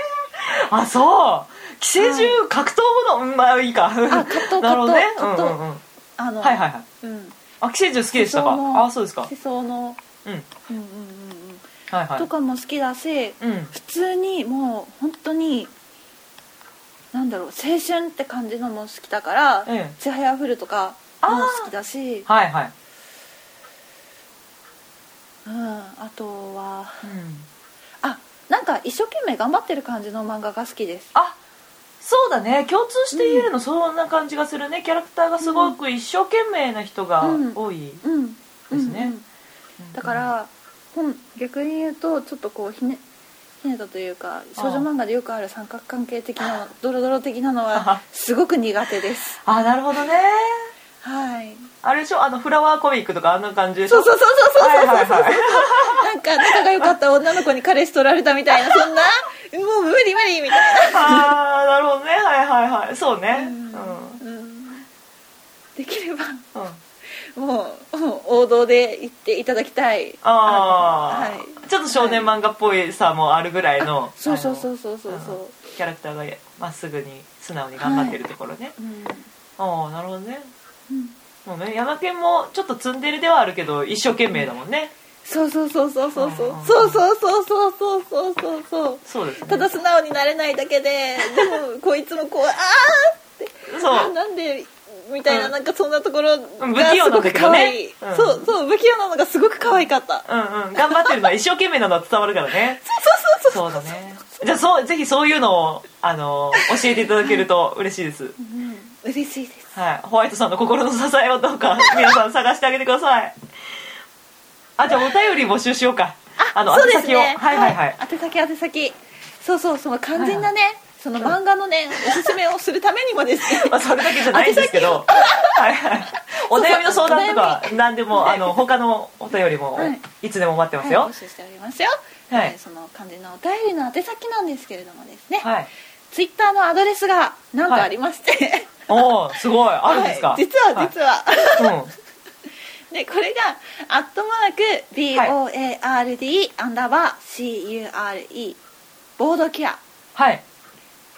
[SPEAKER 1] あそう。寄生獣格闘もの？うんまあいいか。
[SPEAKER 2] 葛藤
[SPEAKER 1] なるほどね。うん
[SPEAKER 2] 葛藤
[SPEAKER 1] うん。うん
[SPEAKER 2] あの
[SPEAKER 1] はいはいはい。
[SPEAKER 2] うん。
[SPEAKER 1] あ寄生獣好きでしたか？あそうですか。
[SPEAKER 2] 世相の。
[SPEAKER 1] うん。
[SPEAKER 2] うんうんうんとかも好きだし、
[SPEAKER 1] うん。
[SPEAKER 2] 普通にもう本当になんだろう青春って感じのも好きだから
[SPEAKER 1] ええ「
[SPEAKER 2] ちはやふる」とかも好きだし。
[SPEAKER 1] はいはい。
[SPEAKER 2] うん、あとは
[SPEAKER 1] うん。
[SPEAKER 2] あなんか一生懸命頑張ってる感じの漫画が好きです。
[SPEAKER 1] あそうだね。共通して言えるのそんな感じがするね。キャラクターがすごく一生懸命な人が
[SPEAKER 2] うん。
[SPEAKER 1] 多い
[SPEAKER 2] うん。
[SPEAKER 1] ですね
[SPEAKER 2] だから本逆に言うとちょっとこうひねひねたというか少女漫画でよくある三角関係的なドロドロ的なの
[SPEAKER 1] あ
[SPEAKER 2] は。すごく苦手です。
[SPEAKER 1] あなるほどね。
[SPEAKER 2] はい。
[SPEAKER 1] あれでしょ？あのフラワーコミックとかあんな感じでしょ？
[SPEAKER 2] そうそうそうそうそう
[SPEAKER 1] はいはいはい。
[SPEAKER 2] なんか仲が良かった女の子に彼氏取られたみたいなそんなもう無理無理みたいな。
[SPEAKER 1] ああなるほどね。はいはいはい。そうね。
[SPEAKER 2] うん。
[SPEAKER 1] うん。
[SPEAKER 2] うん。できれば
[SPEAKER 1] うん
[SPEAKER 2] もう王道で言っていただきたい。
[SPEAKER 1] ああ、
[SPEAKER 2] はい。
[SPEAKER 1] ちょっと少年漫画っぽいさもあるぐらいの
[SPEAKER 2] そうそうそうそうそうそう。
[SPEAKER 1] うんキャラクターがまっすぐに素直に頑張ってるところね、
[SPEAKER 2] うん。
[SPEAKER 1] ああなるほどね。
[SPEAKER 2] うん。
[SPEAKER 1] もうね山県もちょっとツンデレではあるけど一生懸命だもんね、
[SPEAKER 2] そうそうそうそうそうそう。
[SPEAKER 1] うん。
[SPEAKER 2] そうそうそうそうそうそうそう。そう
[SPEAKER 1] そうですね。
[SPEAKER 2] ただ素直になれないだけででもこいつもこうあーって。
[SPEAKER 1] そう。
[SPEAKER 2] あなんでみたいな、
[SPEAKER 1] うん。
[SPEAKER 2] なんかそんなところが
[SPEAKER 1] 不器用
[SPEAKER 2] すごく可愛い、
[SPEAKER 1] うん。
[SPEAKER 2] そうそう不器用なのがすごく可愛かった。
[SPEAKER 1] うんうん。頑張ってるのは一生懸命なのは伝わるからね。
[SPEAKER 2] そうそうそう
[SPEAKER 1] そう。だね。じゃあそうぜひそういうのをあの教えていただけると嬉しいです、
[SPEAKER 2] うん。嬉しいです。
[SPEAKER 1] はい、ホワイトさんの心の支えをどうか皆さん探してあげてください。あじゃあお便り募集しようか。あの
[SPEAKER 2] そうです
[SPEAKER 1] 宛先を
[SPEAKER 2] ね
[SPEAKER 1] はいはい。はい、
[SPEAKER 2] 宛先宛先。そうそうその肝心なね、その漫画のねおすすめをすするためにもですね。
[SPEAKER 1] まあ、それだけじゃないんですけど。はいはい。お悩みの相談とか何でもあの他のお便りも
[SPEAKER 2] はい。
[SPEAKER 1] いつでも待ってます
[SPEAKER 2] はい、
[SPEAKER 1] よ
[SPEAKER 2] 募集しておりますよ、
[SPEAKER 1] はい。
[SPEAKER 2] えーその肝心なお便りの宛先なんですけれどもですね、
[SPEAKER 1] はい。
[SPEAKER 2] ツイッターのアドレスがなんとありまして、
[SPEAKER 1] おおすごい。あるんですか、
[SPEAKER 2] はい。実は実は、
[SPEAKER 1] うん。
[SPEAKER 2] でこれが「アットマーク BOARD アンダーバー CURE」ボードケア。
[SPEAKER 1] はい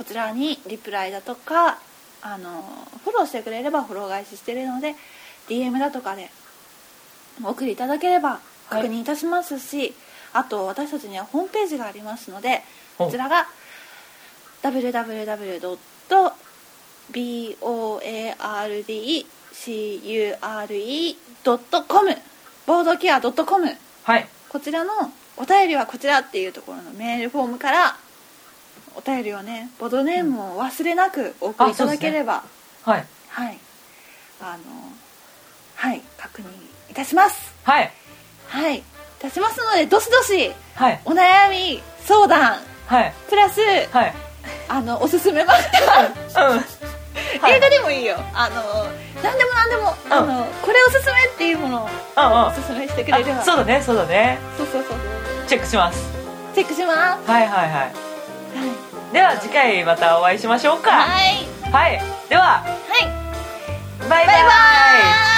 [SPEAKER 2] こちらにリプライだとかあのフォローしてくれればフォロー返ししてるので DM だとかでお送りいただければ
[SPEAKER 1] はい。
[SPEAKER 2] 確認いたしますし、あと私たちにはホームページがありますのでこちらが www.boardcure.com ボードキア .com
[SPEAKER 1] はい。
[SPEAKER 2] こちらのお便りはこちらっていうところのメールフォームからお便りをねボードネームを忘れなくお送りいただければ、
[SPEAKER 1] はい。
[SPEAKER 2] はい。あのはい。確認いたします。
[SPEAKER 1] はい。
[SPEAKER 2] はい。いたしますのでどしどし
[SPEAKER 1] はい。
[SPEAKER 2] お悩み相談
[SPEAKER 1] はい。
[SPEAKER 2] プラス
[SPEAKER 1] はい。
[SPEAKER 2] あのおすすめ漫画
[SPEAKER 1] うん。
[SPEAKER 2] 映画でもいいよ。あの何でも何でも、あのこれおすすめっていうものを
[SPEAKER 1] うん
[SPEAKER 2] おすすめしてくれれば。
[SPEAKER 1] あそうだねそうだね。
[SPEAKER 2] そうそうそう
[SPEAKER 1] チェックします。
[SPEAKER 2] チェックします。
[SPEAKER 1] はいはいはい
[SPEAKER 2] はい
[SPEAKER 1] では次回またお会いしましょうか。
[SPEAKER 2] はい。
[SPEAKER 1] はい。では。
[SPEAKER 2] はい。
[SPEAKER 1] バイバイ。
[SPEAKER 2] バイバ